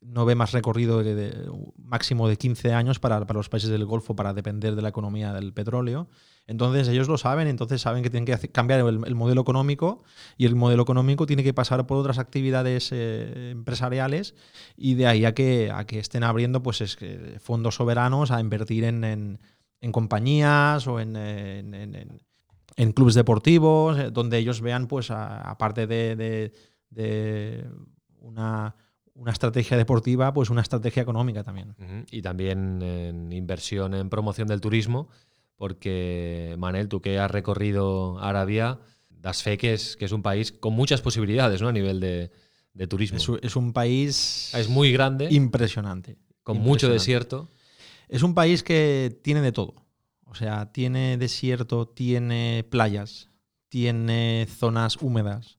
no ve más recorrido de, máximo de 15 años para, para, los países del Golfo para depender de la economía del petróleo. Entonces ellos lo saben, entonces saben que tienen que cambiar el, el, modelo económico y el modelo económico tiene que pasar por otras actividades eh, empresariales y de ahí a que, a que estén abriendo pues, fondos soberanos a invertir en, en, en compañías o en, en, clubes deportivos, eh, donde ellos vean, pues, aparte de, de una una estrategia deportiva, pues una estrategia económica también. Uh -huh. Y también en inversión en promoción del turismo, porque Manel, tú que has recorrido Arabia, das fe que es, que es un país con muchas posibilidades ¿no? a nivel de, de turismo. Es, es, un país... Es muy grande. Impresionante. Con impresionante. mucho desierto. Es un país que tiene de todo. O sea, tiene desierto, tiene playas, tiene zonas húmedas,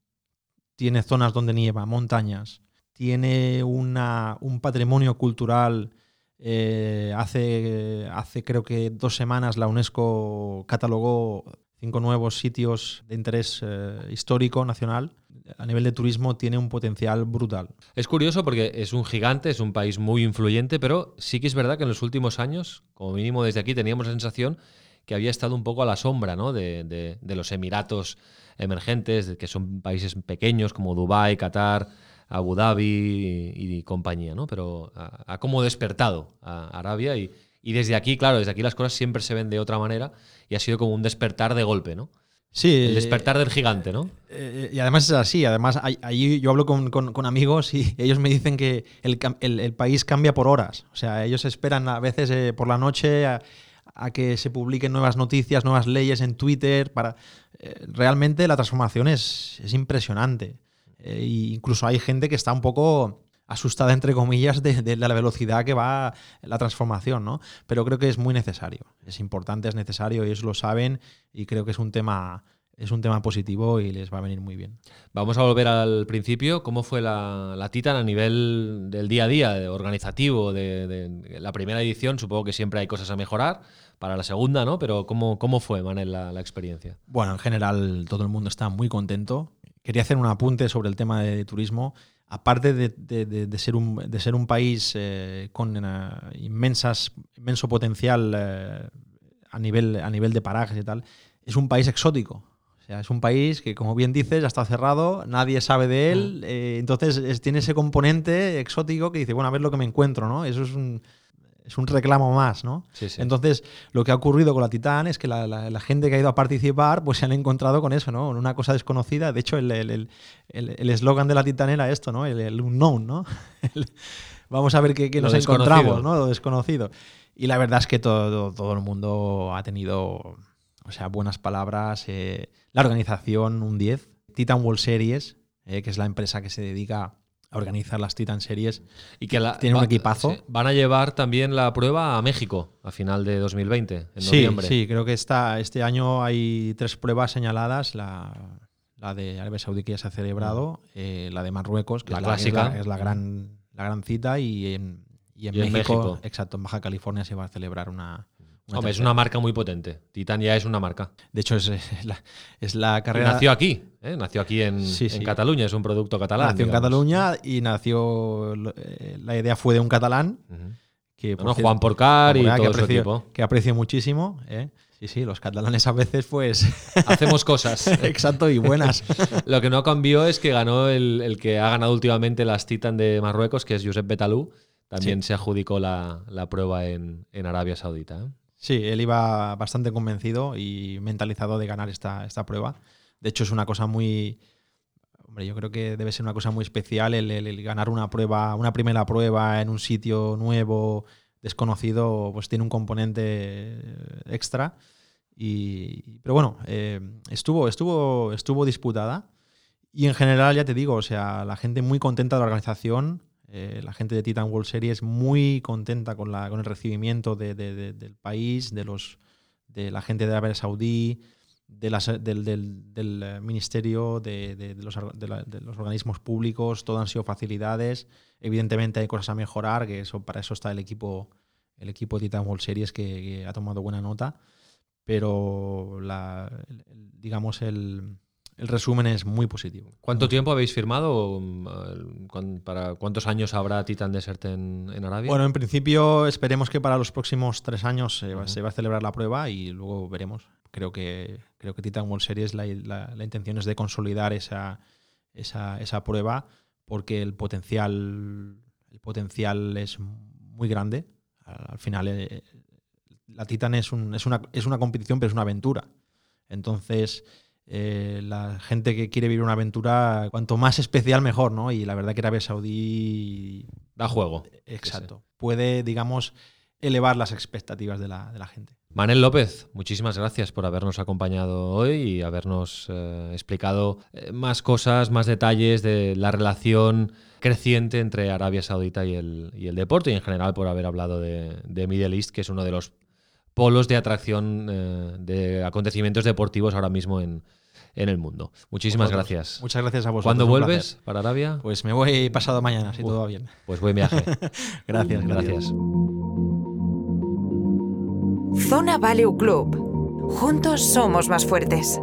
tiene zonas donde nieva, montañas, tiene una, un patrimonio cultural. Eh, hace, hace creo que dos semanas la UNESCO catalogó cinco nuevos sitios de interés eh, histórico nacional. A nivel de turismo tiene un potencial brutal. Es curioso porque es un gigante, es un país muy influyente, pero sí que es verdad que en los últimos años, como mínimo desde aquí, teníamos la sensación que había estado un poco a la sombra ¿no? de, de, de los Emiratos emergentes, que son países pequeños como Dubái, Qatar, Abu Dhabi y, y compañía, ¿no? Pero ha, como despertado a Arabia y, y desde aquí, claro, desde aquí las cosas siempre se ven de otra manera y ha sido como un despertar de golpe, ¿no? Sí. El despertar del gigante, ¿no? Eh, y además es así. Además, ahí yo hablo con, con, con, amigos y ellos me dicen que el, el, el, país cambia por horas. O sea, ellos esperan a veces eh, por la noche a, a, que se publiquen nuevas noticias, nuevas leyes en Twitter. Para, eh, realmente la transformación es, es impresionante. Eh, incluso hay gente que está un poco asustada, entre comillas, de, de, la velocidad que va la transformación, ¿no? Pero creo que es muy necesario. Es importante, es necesario, ellos lo saben y creo que es un tema. Es un tema positivo y les va a venir muy bien. Vamos a volver al principio. ¿Cómo fue la, la Titan a nivel del día a día, organizativo, de, de, la primera edición? Supongo que siempre hay cosas a mejorar para la segunda, ¿no? Pero ¿cómo, cómo fue, Manel, la, la experiencia? Bueno, en general todo el mundo está muy contento. Quería hacer un apunte sobre el tema de, turismo aparte de, de, de, ser un, de ser un país eh, con inmensas, inmenso potencial eh, a, nivel, a nivel de parajes y tal, es un país exótico. O sea, es un país que, como bien dices, ya está cerrado, nadie sabe de él, eh, entonces es, tiene ese componente exótico que dice, bueno, a ver lo que me encuentro, ¿no? Eso es un, es un reclamo más, ¿no? Sí, sí. Entonces, lo que ha ocurrido con la Titán es que la, la, la, gente que ha ido a participar, pues se han encontrado con eso, ¿no? Una cosa desconocida. De hecho, el eslogan el, el, de la Titán era esto, ¿no? El, el unknown, ¿no? vamos a ver qué, qué nos encontramos, ¿no? Lo desconocido. Y la verdad es que todo, todo el mundo ha tenido, o sea, buenas palabras. Eh, la organización, un 10. Titan World Series, eh, que es la empresa que se dedica a organizar las Titan Series. Y que la, tiene va- un equipazo. sí, van a llevar también la prueba a México a final de 2020, en Sí, noviembre. sí, creo que esta, este año hay tres pruebas señaladas. La, la de Arabia Saudí que ya se ha celebrado, eh, la de Marruecos, que La es, clásica. la- es la gran, la gran cita, y en, y en Y en México, México. exacto, en Baja California se va a celebrar una. Una Hombre, es una marca muy potente. Titan ya es una marca. De hecho, es, es la, es la Y carrera. nació aquí, ¿eh? nació aquí en, Sí, en sí. Cataluña, es un producto catalán. Nació en. Cataluña y nació. eh, La idea fue de un catalán. Que, Juan Porcar y todo que aprecio, equipo. Que aprecio muchísimo. ¿eh? Sí, sí, los catalanes a veces, pues. Hacemos cosas. Exacto, y buenas. Lo que no cambió es que ganó el, el que ha ganado últimamente las Titan de Marruecos, que es Josep Betalú. También Sí. se adjudicó la, la prueba en, en Arabia Saudita. ¿eh? Sí, él iba bastante convencido y mentalizado de ganar esta, esta prueba. De hecho, es una cosa muy. Hombre, yo creo que debe ser una cosa muy especial el, el- el ganar una prueba, una primera prueba en un sitio nuevo, desconocido, pues tiene un componente extra. Y, pero bueno, eh, estuvo, estuvo, estuvo disputada. Y en general, ya te digo, o sea, la gente muy contenta de la organización. Eh, la gente de Titan World Series muy contenta con, la, con el recibimiento de- de- de- del país, de, los, de la gente de Arabia Saudí, de las- del, del- del, eh, ministerio, de, los, la- de los organismos públicos. Todo han sido facilidades. Evidentemente hay cosas a mejorar, que eso, para eso está el equipo, el equipo de Titan World Series que, que ha tomado buena nota. Pero la, el- digamos el, el resumen es muy positivo. ¿Cuánto tiempo habéis firmado? mm, ¿Para cuántos años habrá Titan Desert en, en Arabia? Bueno, en principio esperemos que para los próximos tres años se, va, se va a celebrar la prueba y luego veremos. Creo que, creo que Titan World Series la, la- la intención es de consolidar esa, esa, esa prueba porque el potencial, el potencial es muy grande. Al, al final, eh, la Titan es, un- es, una, es una competición, pero es una aventura. Entonces, eh, la gente que quiere vivir una aventura, cuanto más especial, mejor, ¿no? Y la verdad que Arabia Saudí... Da juego. Exacto. Puede, digamos, elevar las expectativas de la, de la gente. Manel López, muchísimas gracias por habernos acompañado hoy y habernos eh, explicado eh, más cosas, más detalles de la relación creciente entre Arabia Saudita y el, y el deporte y en general por haber hablado de, de Middle East, que es uno de los polos de atracción eh, de acontecimientos deportivos ahora mismo en, en el mundo. Muchísimas Vosotros. gracias. Muchas gracias a vosotros. ¿Cuándo vuelves placer. para Arabia? Pues me voy pasado mañana, si Uf, todo va bien. Pues buen viaje. gracias, gracias. Zona Value Club. Juntos somos más fuertes.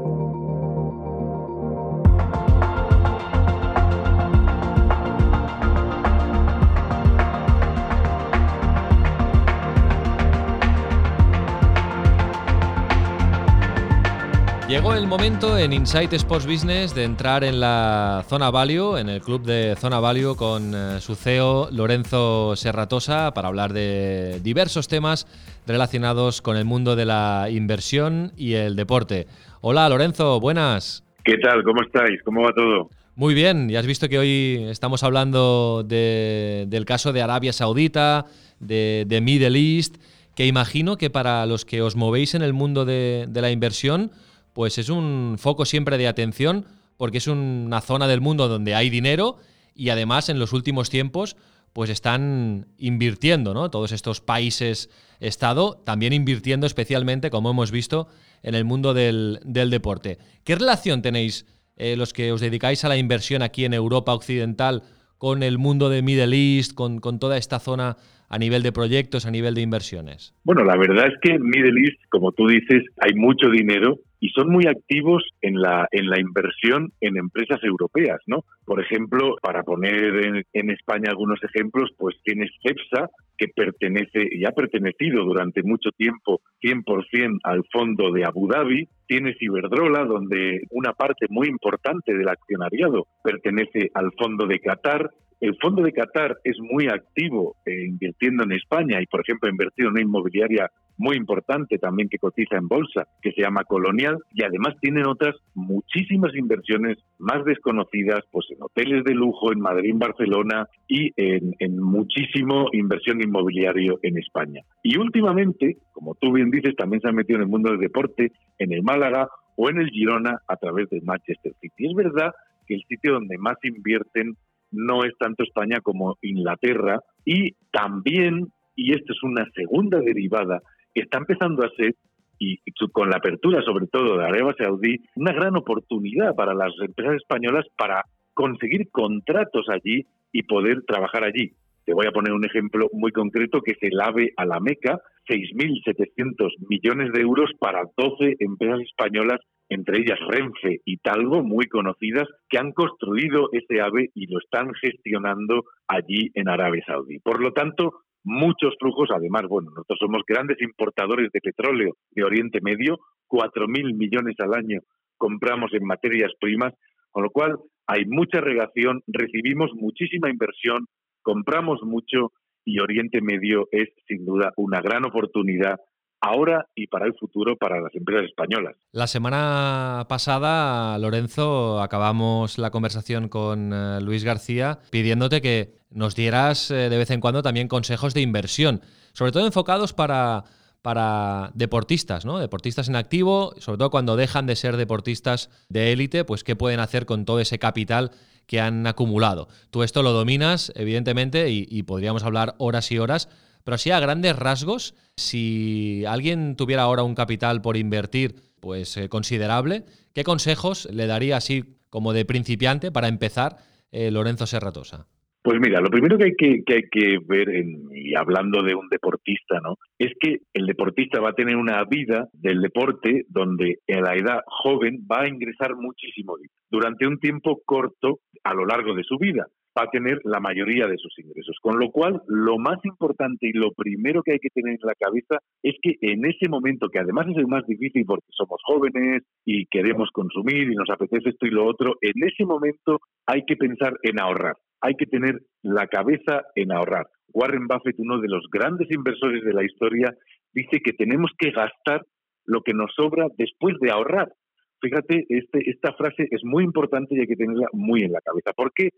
Llegó el momento en Insight Sports Business de entrar en la Zona Value, en el club de Zona Value con eh, su CEO Lorenzo Serratosa para hablar de diversos temas relacionados con el mundo de la inversión y el deporte. Hola Lorenzo, buenas. ¿Qué tal? ¿Cómo estáis? ¿Cómo va todo? Muy bien, ya has visto que hoy estamos hablando de- del caso de Arabia Saudita, de, de Middle East, que imagino que para los que os movéis en el mundo de, de la inversión, pues es un foco siempre de atención, porque es una zona del mundo donde hay dinero y además en los últimos tiempos pues están invirtiendo, ¿no? Todos estos países Estado, también invirtiendo especialmente, como hemos visto, en el mundo del, del deporte. ¿Qué relación tenéis eh, los que os dedicáis a la inversión aquí en Europa Occidental con el mundo de Middle East, con, con toda esta zona a nivel de proyectos, a nivel de inversiones? Bueno, la verdad es que en Middle East, como tú dices, hay mucho dinero y son muy activos en la, en la inversión en empresas europeas, ¿no? Por ejemplo, para poner en, España algunos ejemplos, pues tienes CEPSA, que pertenece y ha pertenecido durante mucho tiempo 100% al fondo de Abu Dhabi, tienes Iberdrola, donde una parte muy importante del accionariado pertenece al fondo de Qatar, el fondo de Qatar es muy activo eh, invirtiendo en España y, por ejemplo, ha invertido en una inmobiliaria muy importante también que cotiza en bolsa, que se llama Colonial, y además tienen otras muchísimas inversiones más desconocidas, pues en hoteles de lujo en Madrid, en Barcelona y en, en muchísimo inversión inmobiliario en España. Y últimamente, como tú bien dices, también se ha metido en el mundo del deporte, en el Málaga o en el Girona a través del Manchester City. Es verdad que el sitio donde más invierten no es tanto España como Inglaterra y también, y esto es una segunda derivada, está empezando a ser y con la apertura sobre todo de Arabia Saudí, una gran oportunidad para las empresas españolas para conseguir contratos allí y poder trabajar allí. Te voy a poner un ejemplo muy concreto que es el AVE a la Meca, 6.700 millones de euros para 12 empresas españolas, entre ellas Renfe y Talgo, muy conocidas, que han construido ese AVE y lo están gestionando allí en Arabia Saudí. Por lo tanto, muchos flujos, además, bueno, nosotros somos grandes importadores de petróleo de Oriente Medio, 4.000 millones al año compramos en materias primas, con lo cual hay mucha relación, recibimos muchísima inversión, compramos mucho y Oriente Medio es sin duda una gran oportunidad ahora y para el futuro para las empresas españolas. La semana pasada, Lorenzo, acabamos la conversación con eh, Luis García pidiéndote que nos dieras eh, de vez en cuando también consejos de inversión, sobre todo enfocados para, para deportistas, ¿no? Deportistas en activo, sobre todo cuando dejan de ser deportistas de élite, pues qué pueden hacer con todo ese capital que han acumulado. Tú esto lo dominas, evidentemente, y, podríamos hablar horas y horas, pero sí a grandes rasgos, si alguien tuviera ahora un capital por invertir, pues eh, considerable, ¿qué consejos le daría así como de principiante para empezar eh, Lorenzo Serratosa? Pues mira, lo primero que hay que, que, hay que ver, en, y hablando de un deportista, ¿no? es que el deportista va a tener una vida del deporte donde en la edad joven va a ingresar muchísimo durante un tiempo corto a lo largo de su vida va a tener la mayoría de sus ingresos. Con lo cual, lo más importante y lo primero que hay que tener en la cabeza es que en ese momento, que además es el más difícil porque somos jóvenes y queremos consumir y nos apetece esto y lo otro, en ese momento hay que pensar en ahorrar hay que tener la cabeza en ahorrar. Warren Buffett, uno de los grandes inversores de la historia, dice que tenemos que gastar lo que nos sobra después de ahorrar. Fíjate, este, esta frase es muy importante y hay que tenerla muy en la cabeza, porque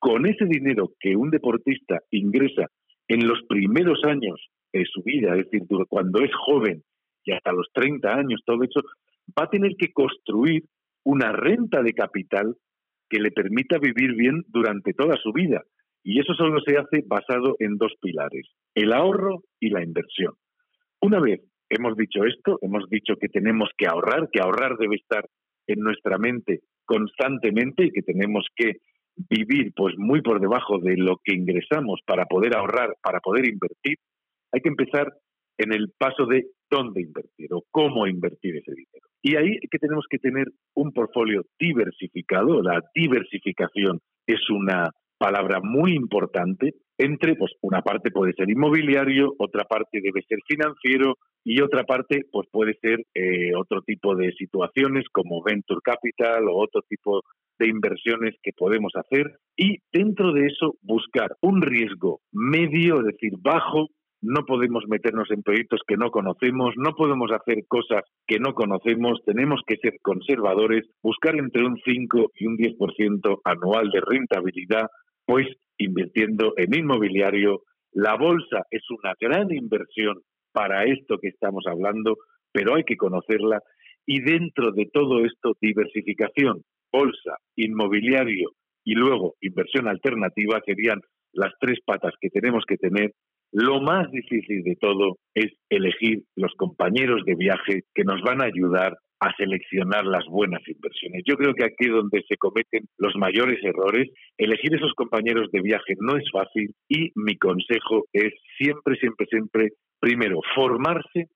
con ese dinero que un deportista ingresa en los primeros años de su vida, es decir, cuando es joven y hasta los 30 años, todo eso, va a tener que construir una renta de capital que le permita vivir bien durante toda su vida. Y eso solo se hace basado en dos pilares, el ahorro y la inversión. Una vez hemos dicho esto, hemos dicho que tenemos que ahorrar, que ahorrar debe estar en nuestra mente constantemente y que tenemos que vivir pues muy por debajo de lo que ingresamos para poder ahorrar, para poder invertir, hay que empezar en el paso de dónde invertir o cómo invertir ese dinero. Y ahí que tenemos que tener un portfolio diversificado. La diversificación es una palabra muy importante entre, pues una parte puede ser inmobiliario, otra parte debe ser financiero y otra parte pues puede ser eh, otro tipo de situaciones como venture capital o otro tipo de inversiones que podemos hacer y dentro de eso buscar un riesgo medio, es decir, bajo, no podemos meternos en proyectos que no conocemos, no podemos hacer cosas que no conocemos, tenemos que ser conservadores, buscar entre un 5 y un 10% anual de rentabilidad, pues invirtiendo en inmobiliario. La bolsa es una gran inversión para esto que estamos hablando, pero hay que conocerla y dentro de todo esto diversificación, bolsa, inmobiliario y luego inversión alternativa serían las tres patas que tenemos que tener lo más difícil de todo es elegir los compañeros de viaje que nos van a ayudar a seleccionar las buenas inversiones. Yo creo que aquí es donde se cometen los mayores errores. Elegir esos compañeros de viaje no es fácil y mi consejo es siempre, siempre, siempre, primero, formarse.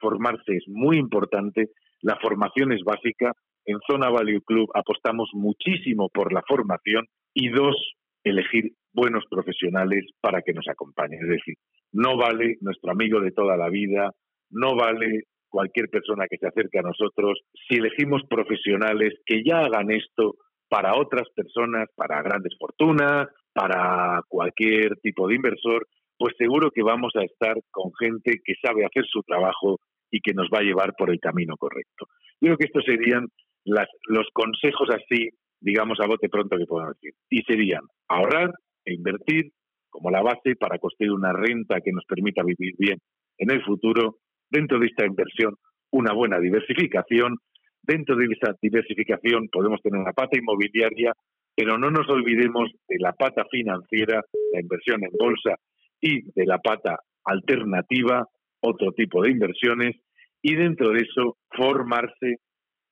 Formarse es muy importante. La formación es básica. En Zona Value Club apostamos muchísimo por la formación. Y dos, elegir buenos profesionales para que nos acompañen. Es decir, no vale nuestro amigo de toda la vida, no vale cualquier persona que se acerque a nosotros. Si elegimos profesionales que ya hagan esto para otras personas, para grandes fortunas, para cualquier tipo de inversor, pues seguro que vamos a estar con gente que sabe hacer su trabajo y que nos va a llevar por el camino correcto. Creo que estos serían las, los consejos así, digamos, a bote pronto que podemos decir. Y serían ahorrar, e invertir como la base para construir una renta que nos permita vivir bien en el futuro. Dentro de esta inversión, una buena diversificación. Dentro de esa diversificación podemos tener una pata inmobiliaria pero no nos olvidemos de la pata financiera, la inversión en bolsa y de la pata alternativa, otro tipo de inversiones, y dentro de eso formarse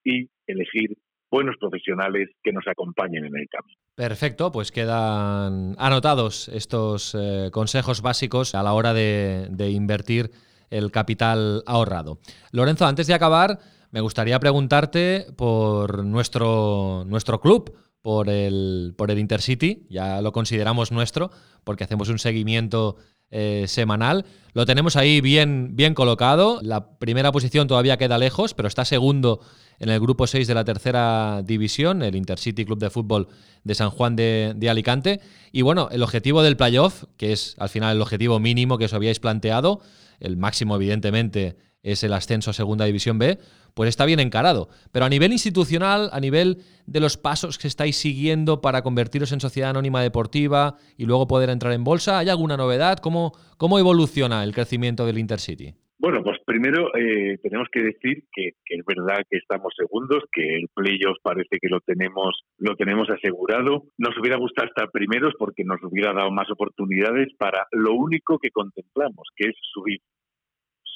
y elegir buenos profesionales que nos acompañen en el camino. Perfecto, pues quedan anotados estos eh, consejos básicos a la hora de, de invertir el capital ahorrado. Lorenzo, antes de acabar, me gustaría preguntarte por nuestro, nuestro club, por el, por el Intercity, ya lo consideramos nuestro, porque hacemos un seguimiento eh, semanal. Lo tenemos ahí bien, bien colocado. La primera posición todavía queda lejos, pero está segundo en el grupo 6 de la tercera división, el Intercity Club de Fútbol de San Juan de, Alicante. Y bueno, el objetivo del playoff, que es al final el objetivo mínimo que os habíais planteado, el máximo evidentemente es el ascenso a Segunda División B, pues está bien encarado. Pero a nivel institucional, a nivel de los pasos que estáis siguiendo para convertiros en sociedad anónima deportiva y luego poder entrar en bolsa, ¿hay alguna novedad? ¿Cómo, cómo evoluciona el crecimiento del Intercity? Bueno, pues primero eh, tenemos que decir que, es verdad que estamos segundos, que el playoff parece que lo tenemos, lo tenemos asegurado. Nos hubiera gustado estar primeros porque nos hubiera dado más oportunidades para lo único que contemplamos, que es subir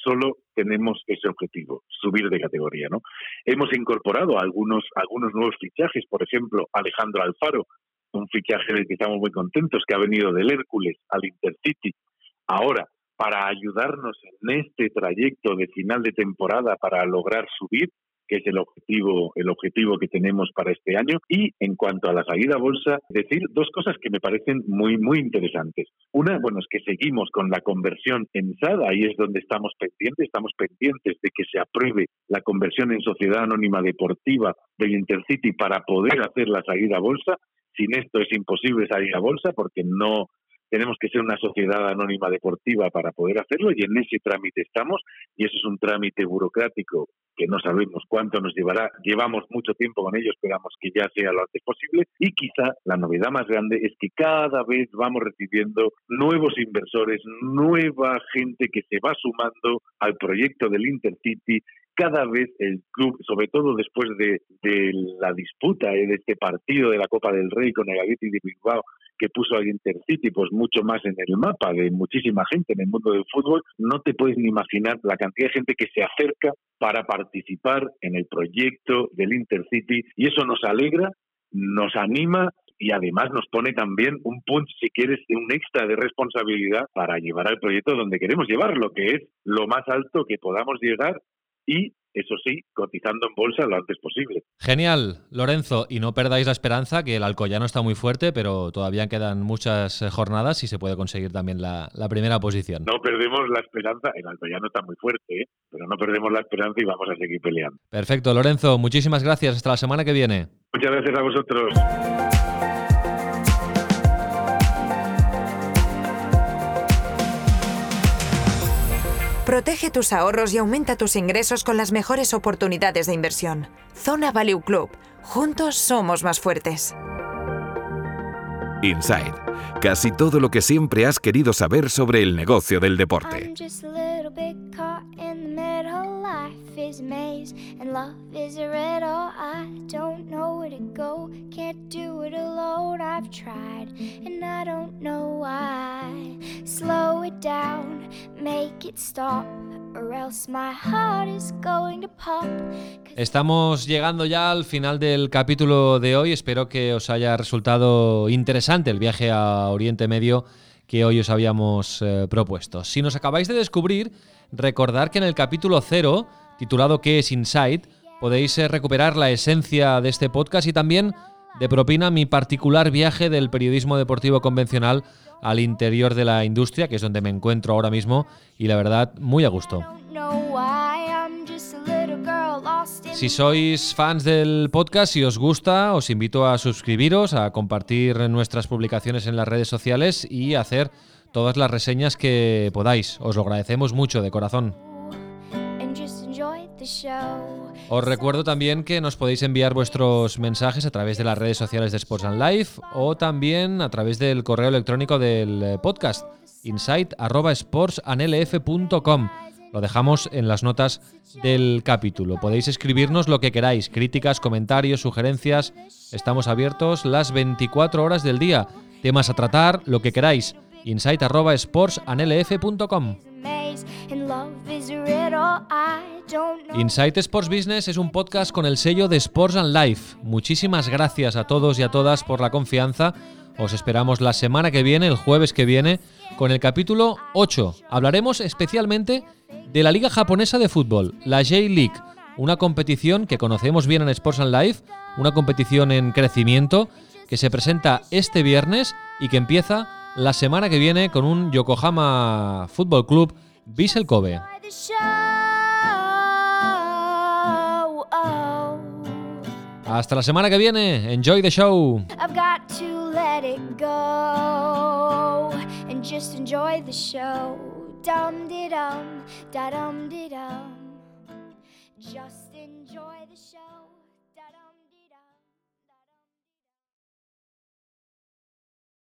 solo tenemos ese objetivo, subir de categoría, ¿no? Hemos incorporado algunos, algunos nuevos fichajes, por ejemplo, Alejandro Alfaro, un fichaje del que estamos muy contentos, que ha venido del Hércules al Intercity. Ahora, para ayudarnos en este trayecto de final de temporada para lograr subir, que es el objetivo, el objetivo que tenemos para este año. Y en cuanto a la salida bolsa, decir dos cosas que me parecen muy, muy interesantes. Una, bueno, es que seguimos con la conversión en SAD, ahí es donde estamos pendientes, estamos pendientes de que se apruebe la conversión en sociedad anónima deportiva del Intercity para poder hacer la salida a bolsa. Sin esto es imposible salir a bolsa porque no tenemos que ser una sociedad anónima deportiva para poder hacerlo y en ese trámite estamos y eso es un trámite burocrático que no sabemos cuánto nos llevará. Llevamos mucho tiempo con ello, esperamos que ya sea lo antes posible y quizá la novedad más grande es que cada vez vamos recibiendo nuevos inversores, nueva gente que se va sumando al proyecto del Intercity cada vez el club, sobre todo después de, de la disputa eh, de este partido de la Copa del Rey con el Atleti de Bilbao, que puso al Intercity pues mucho más en el mapa de muchísima gente en el mundo del fútbol, no te puedes ni imaginar la cantidad de gente que se acerca para participar en el proyecto del Intercity y eso nos alegra, nos anima y además nos pone también un punto, si quieres, un extra de responsabilidad para llevar al proyecto donde queremos llevarlo, que es lo más alto que podamos llegar y eso sí, cotizando en bolsa lo antes posible. Genial, Lorenzo, y no perdáis la esperanza que el Alcoyano está muy fuerte, pero todavía quedan muchas eh, jornadas y se puede conseguir también la, la primera posición. No perdemos la esperanza, el Alcoyano está muy fuerte, ¿eh? pero no perdemos la esperanza y vamos a seguir peleando. Perfecto, Lorenzo, muchísimas gracias, hasta la semana que viene. Muchas gracias a vosotros. Protege tus ahorros y aumenta tus ingresos con las mejores oportunidades de inversión. Zona Value Club. Juntos somos más fuertes. Inside. Casi todo lo que siempre has querido saber sobre el negocio del deporte. Is maze and love is a riddle. I don't know where to go, can't do it alone. I've tried and I don't know why. Slow it down, make it stop. Estamos llegando ya al final del capítulo de hoy. Espero que os haya resultado interesante el viaje a Oriente Medio que hoy os habíamos eh, propuesto. Si nos acabáis de descubrir, recordad que en el capítulo 0 titulado ¿Qué es Insight? Podéis eh, recuperar la esencia de este podcast y también de propina mi particular viaje del periodismo deportivo convencional al interior de la industria, que es donde me encuentro ahora mismo, y la verdad, muy a gusto. Si sois fans del podcast y os gusta, os invito a suscribiros, a compartir nuestras publicaciones en las redes sociales y a hacer todas las reseñas que podáis. Os lo agradecemos mucho de corazón. Os recuerdo también que nos podéis enviar vuestros mensajes a través de las redes sociales de Sports and Life o también a través del correo electrónico del eh, podcast insight.sportsanlf.com. Lo dejamos en las notas del capítulo. Podéis escribirnos lo que queráis, críticas, comentarios, sugerencias. Estamos abiertos las 24 horas del día. Temas a tratar, lo que queráis. insight@sportsanlf.com. Insight Sports Business es un podcast con el sello de Sports and Life. Muchísimas gracias a todos y a todas por la confianza. Os esperamos la semana que viene, el jueves que viene, con el capítulo 8. Hablaremos especialmente de la Liga Japonesa de Fútbol, la J-League, una competición que conocemos bien en Sports and Life, una competición en crecimiento que se presenta este viernes y que empieza la semana que viene con un Yokohama Fútbol Club Vissel Kobe. Hasta la semana que viene. Enjoy the show. I've got to let it go and just enjoy the show. Dum de dum, da dum de dum. Just enjoy the show.